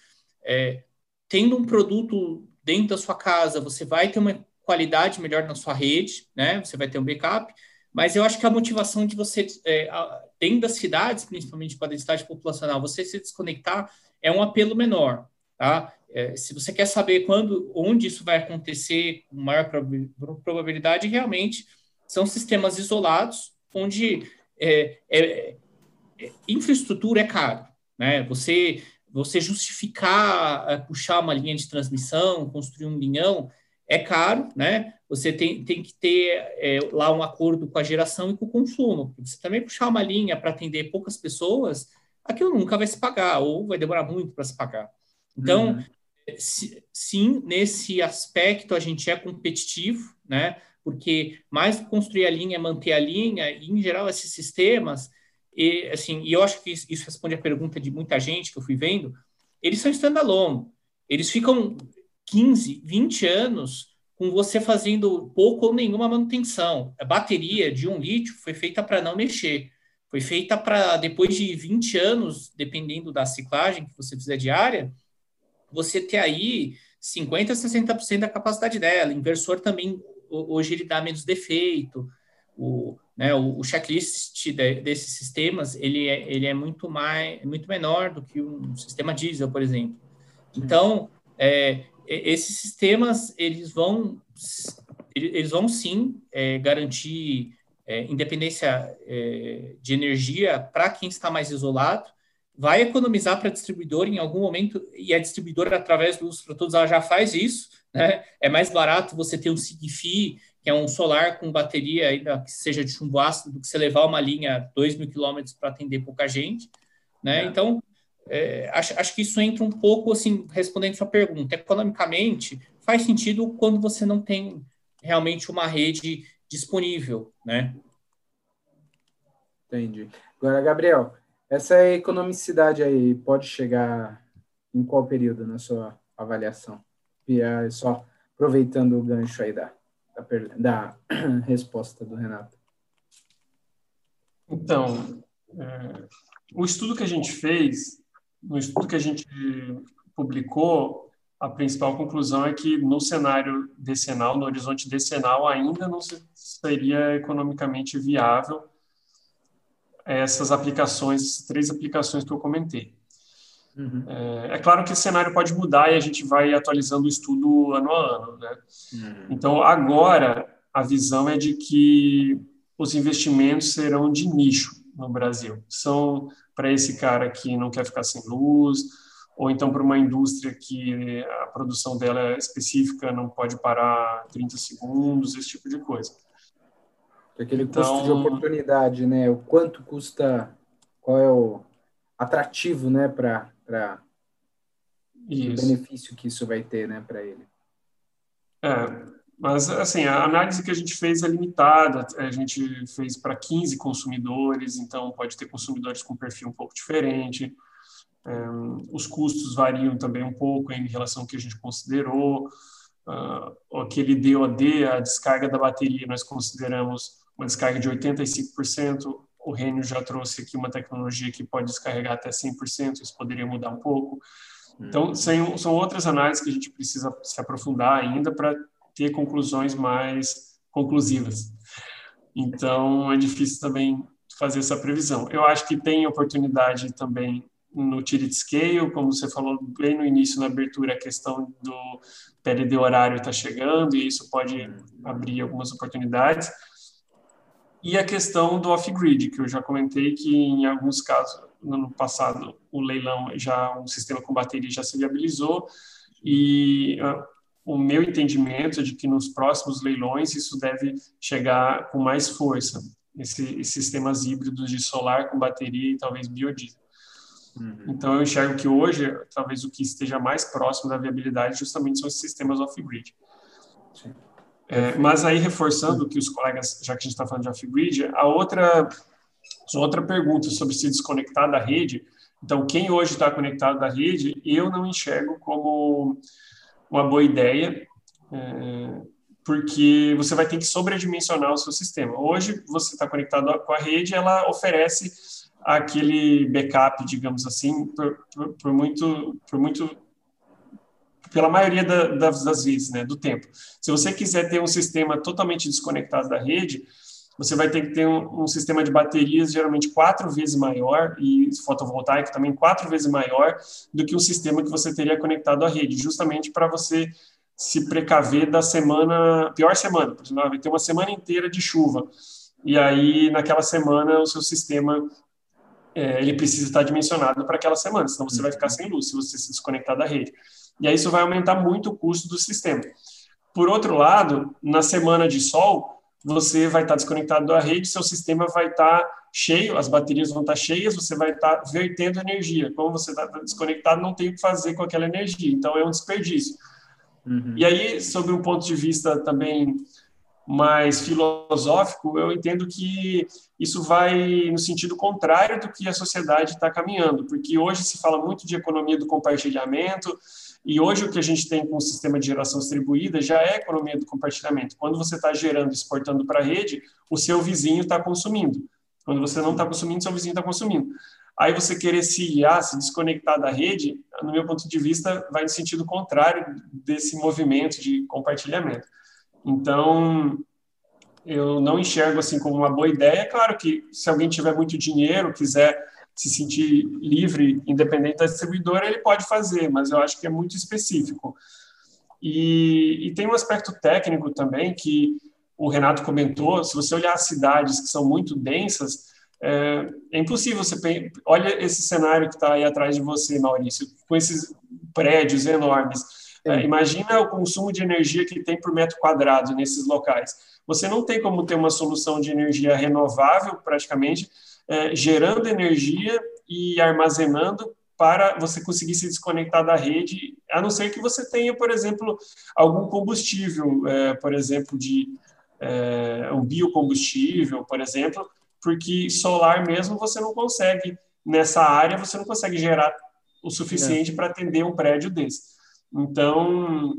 F: É, tendo um produto dentro da sua casa, você vai ter uma qualidade melhor na sua rede, né? Você vai ter um backup. Mas eu acho que a motivação de você, é, dentro das cidades, principalmente com a densidade populacional, você se desconectar é um apelo menor, tá? É, se você quer saber quando, onde isso vai acontecer com maior probabilidade, realmente são sistemas isolados, onde é, é, é, infraestrutura é caro. Né? Você, você justificar é, puxar uma linha de transmissão, construir um linhão, é caro, né? Você tem, tem que ter é, lá um acordo com a geração e com o consumo. Você também puxar uma linha para atender poucas pessoas, aquilo nunca vai se pagar, ou vai demorar muito para se pagar. Então, uhum. se, sim, nesse aspecto a gente é competitivo, né? Porque mais construir a linha, manter a linha, e em geral esses sistemas, e assim, e eu acho que isso, isso responde a pergunta de muita gente que eu fui vendo, eles são standalone, eles ficam 15, 20 anos com você fazendo pouco ou nenhuma manutenção. A bateria de um lítio foi feita para não mexer, foi feita para depois de 20 anos, dependendo da ciclagem que você fizer diária, você ter aí 50, 60% da capacidade dela. Inversor também hoje ele dá menos defeito. O, né, o, o checklist de, desses sistemas ele é, ele é muito mais muito menor do que um sistema diesel, por exemplo. Então, é, esses sistemas eles vão eles vão sim é, garantir é, independência é, de energia para quem está mais isolado, vai economizar para a distribuidora em algum momento, e a distribuidora, através dos produtos, ela já faz isso, né? É mais barato você ter um Sigfi, que é um solar com bateria ainda que seja de chumbo ácido, do que você levar uma linha 2 mil quilômetros para atender pouca gente. Né? É. Então, é, acho, acho que isso entra um pouco, assim, respondendo sua pergunta. Economicamente, faz sentido quando você não tem realmente uma rede disponível, né?
C: Entendi. Agora, Gabriel, essa economicidade aí pode chegar em qual período na sua avaliação? E é só aproveitando o gancho aí da, da, da resposta do Renato.
E: Então, é, o estudo que a gente fez, no estudo que a gente publicou, a principal conclusão é que no cenário decenal, no horizonte decenal, ainda não seria economicamente viável essas aplicações, essas três aplicações que eu comentei. Uhum. É, é, claro que esse cenário pode mudar e a gente vai atualizando o estudo ano a ano. Né? Uhum. Então, agora, a visão é de que os investimentos serão de nicho no Brasil. São para esse cara que não quer ficar sem luz, ou então para uma indústria que a produção dela é específica, não pode parar 30 segundos, esse tipo de coisa.
C: Aquele então, custo de oportunidade, né? O quanto custa, qual é o atrativo, né, para o benefício que isso vai ter, né, para ele.
E: É, mas, assim, a análise que a gente fez é limitada, a gente fez para 15 consumidores, então pode ter consumidores com perfil um pouco diferente, um, os custos variam também um pouco em relação ao que a gente considerou. Uh, aquele DOD, a descarga da bateria, nós consideramos uma descarga de 85%. O Renio já trouxe aqui uma tecnologia que pode descarregar até 100%, isso poderia mudar um pouco. Então, uhum. são, são outras análises que a gente precisa se aprofundar ainda para ter conclusões mais conclusivas. Então, é difícil também fazer essa previsão. Eu acho que tem oportunidade também no utility scale, como você falou bem no início, na abertura, a questão do PLD horário está chegando e isso pode abrir algumas oportunidades. E a questão do off-grid, que eu já comentei que em alguns casos, no ano passado, o leilão, já um sistema com bateria já se viabilizou e uh, o meu entendimento é de que nos próximos leilões isso deve chegar com mais força, esse, esses sistemas híbridos de solar com bateria e talvez biodiesel. Uhum. Então, eu enxergo que hoje, talvez o que esteja mais próximo da viabilidade justamente são esses sistemas off-grid. É, mas aí, reforçando que os colegas, já que a gente está falando de off-grid, a outra, a outra pergunta sobre se desconectar da rede. Então, quem hoje está conectado da rede, eu não enxergo como uma boa ideia, é, porque você vai ter que sobredimensionar o seu sistema. Hoje, você está conectado com a rede, ela oferece aquele backup, digamos assim, por, por, por muito, por muito, pela maioria da, das, das vezes, né, do tempo. Se você quiser ter um sistema totalmente desconectado da rede, você vai ter que ter um, um, sistema de baterias geralmente quatro vezes maior e fotovoltaico também quatro vezes maior do que um sistema que você teria conectado à rede, justamente para você se precaver da semana, pior semana, por exemplo, vai ter uma semana inteira de chuva. E aí, naquela semana, o seu sistema é, ele precisa estar dimensionado para aquela semana, senão você vai ficar sem luz se você se desconectar da rede. E aí isso vai aumentar muito o custo do sistema. Por outro lado, na semana de sol, você vai estar desconectado da rede, seu sistema vai estar cheio, as baterias vão estar cheias, você vai estar vertendo energia. Como você está desconectado, não tem o que fazer com aquela energia, então é um desperdício. Uhum. E aí, sobre um ponto de vista também mais filosófico, eu entendo que isso vai no sentido contrário do que a sociedade está caminhando, porque hoje se fala muito de economia do compartilhamento, e hoje o que a gente tem com o sistema de geração distribuída já é economia do compartilhamento. Quando você está gerando exportando para a rede, o seu vizinho está consumindo. Quando você não está consumindo, seu vizinho está consumindo. Aí você querer se guiar, se desconectar da rede, no meu ponto de vista, vai no sentido contrário desse movimento de compartilhamento. Então, eu não enxergo assim como uma boa ideia. Claro que se alguém tiver muito dinheiro, quiser se sentir livre, independente da distribuidora, ele pode fazer, mas eu acho que é muito específico. E, e tem um aspecto técnico também que o Renato comentou. Se você olhar as cidades que são muito densas, é, é impossível você olha esse cenário que está aí atrás de você, Maurício, com esses prédios enormes é, imagina o consumo de energia que tem por metro quadrado nesses locais. Você não tem como ter uma solução de energia renovável, praticamente, é, gerando energia e armazenando para você conseguir se desconectar da rede, a não ser que você tenha, por exemplo, algum combustível, é, por exemplo, de é, um biocombustível, por exemplo, porque solar mesmo você não consegue, nessa área, você não consegue gerar o suficiente para atender um prédio desse. Então,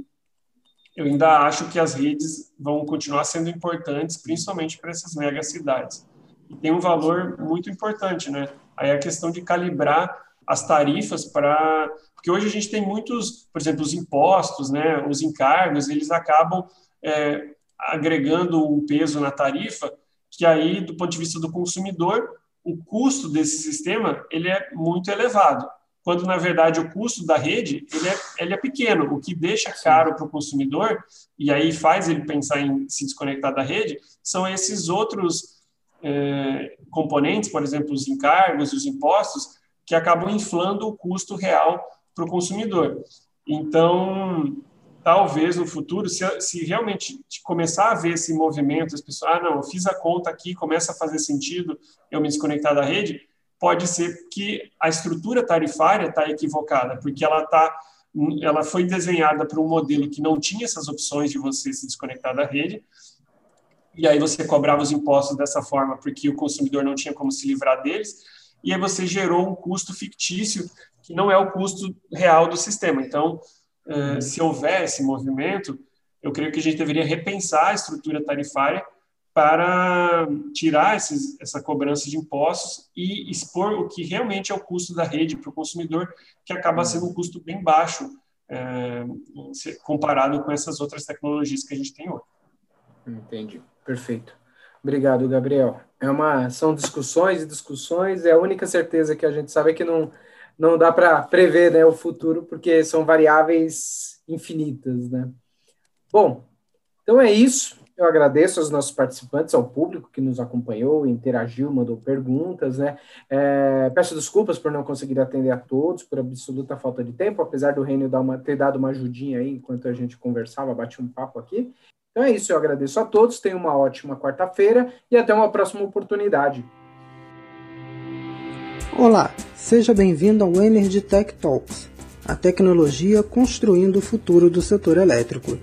E: eu ainda acho que as redes vão continuar sendo importantes, principalmente para essas megacidades. E tem um valor muito importante, né? Aí a questão de calibrar as tarifas para porque hoje a gente tem muitos, por exemplo, os impostos, né, os encargos, eles acabam é, agregando um peso na tarifa que aí, do ponto de vista do consumidor, o custo desse sistema ele é muito elevado. Quando na verdade o custo da rede ele é, ele é pequeno, o que deixa caro para o consumidor e aí faz ele pensar em se desconectar da rede são esses outros é, componentes, por exemplo, os encargos e os impostos, que acabam inflando o custo real para o consumidor. Então, talvez no futuro, se, se realmente começar a ver esse movimento, as pessoas, ah, não, eu fiz a conta aqui, começa a fazer sentido eu me desconectar da rede, pode ser que a estrutura tarifária está equivocada, porque ela está ela foi desenhada para um modelo que não tinha essas opções de você se desconectar da rede, e aí você cobrava os impostos dessa forma porque o consumidor não tinha como se livrar deles, e aí você gerou um custo fictício que não é o custo real do sistema. Então, eh, se houver esse movimento, eu creio que a gente deveria repensar a estrutura tarifária para tirar esses, essa cobrança de impostos e expor o que realmente é o custo da rede para o consumidor, que acaba sendo um custo bem baixo é, comparado com essas outras tecnologias que a gente tem hoje.
C: Entendi, perfeito. Obrigado, Gabriel. É uma, são discussões e discussões, e a única certeza que a gente sabe é que não, não dá para prever né, o futuro, porque são variáveis infinitas. Né? Bom, então é isso. Eu agradeço aos nossos participantes, ao público que nos acompanhou, interagiu, mandou perguntas, né? É, peço desculpas por não conseguir atender a todos, por absoluta falta de tempo, apesar do Reino dar uma, ter dado uma ajudinha aí enquanto a gente conversava, bati um papo aqui. Então é isso, eu agradeço a todos, tenham uma ótima quarta-feira e até uma próxima oportunidade.
A: Olá, seja bem-vindo ao Energy Tech Talks, a tecnologia construindo o futuro do setor elétrico.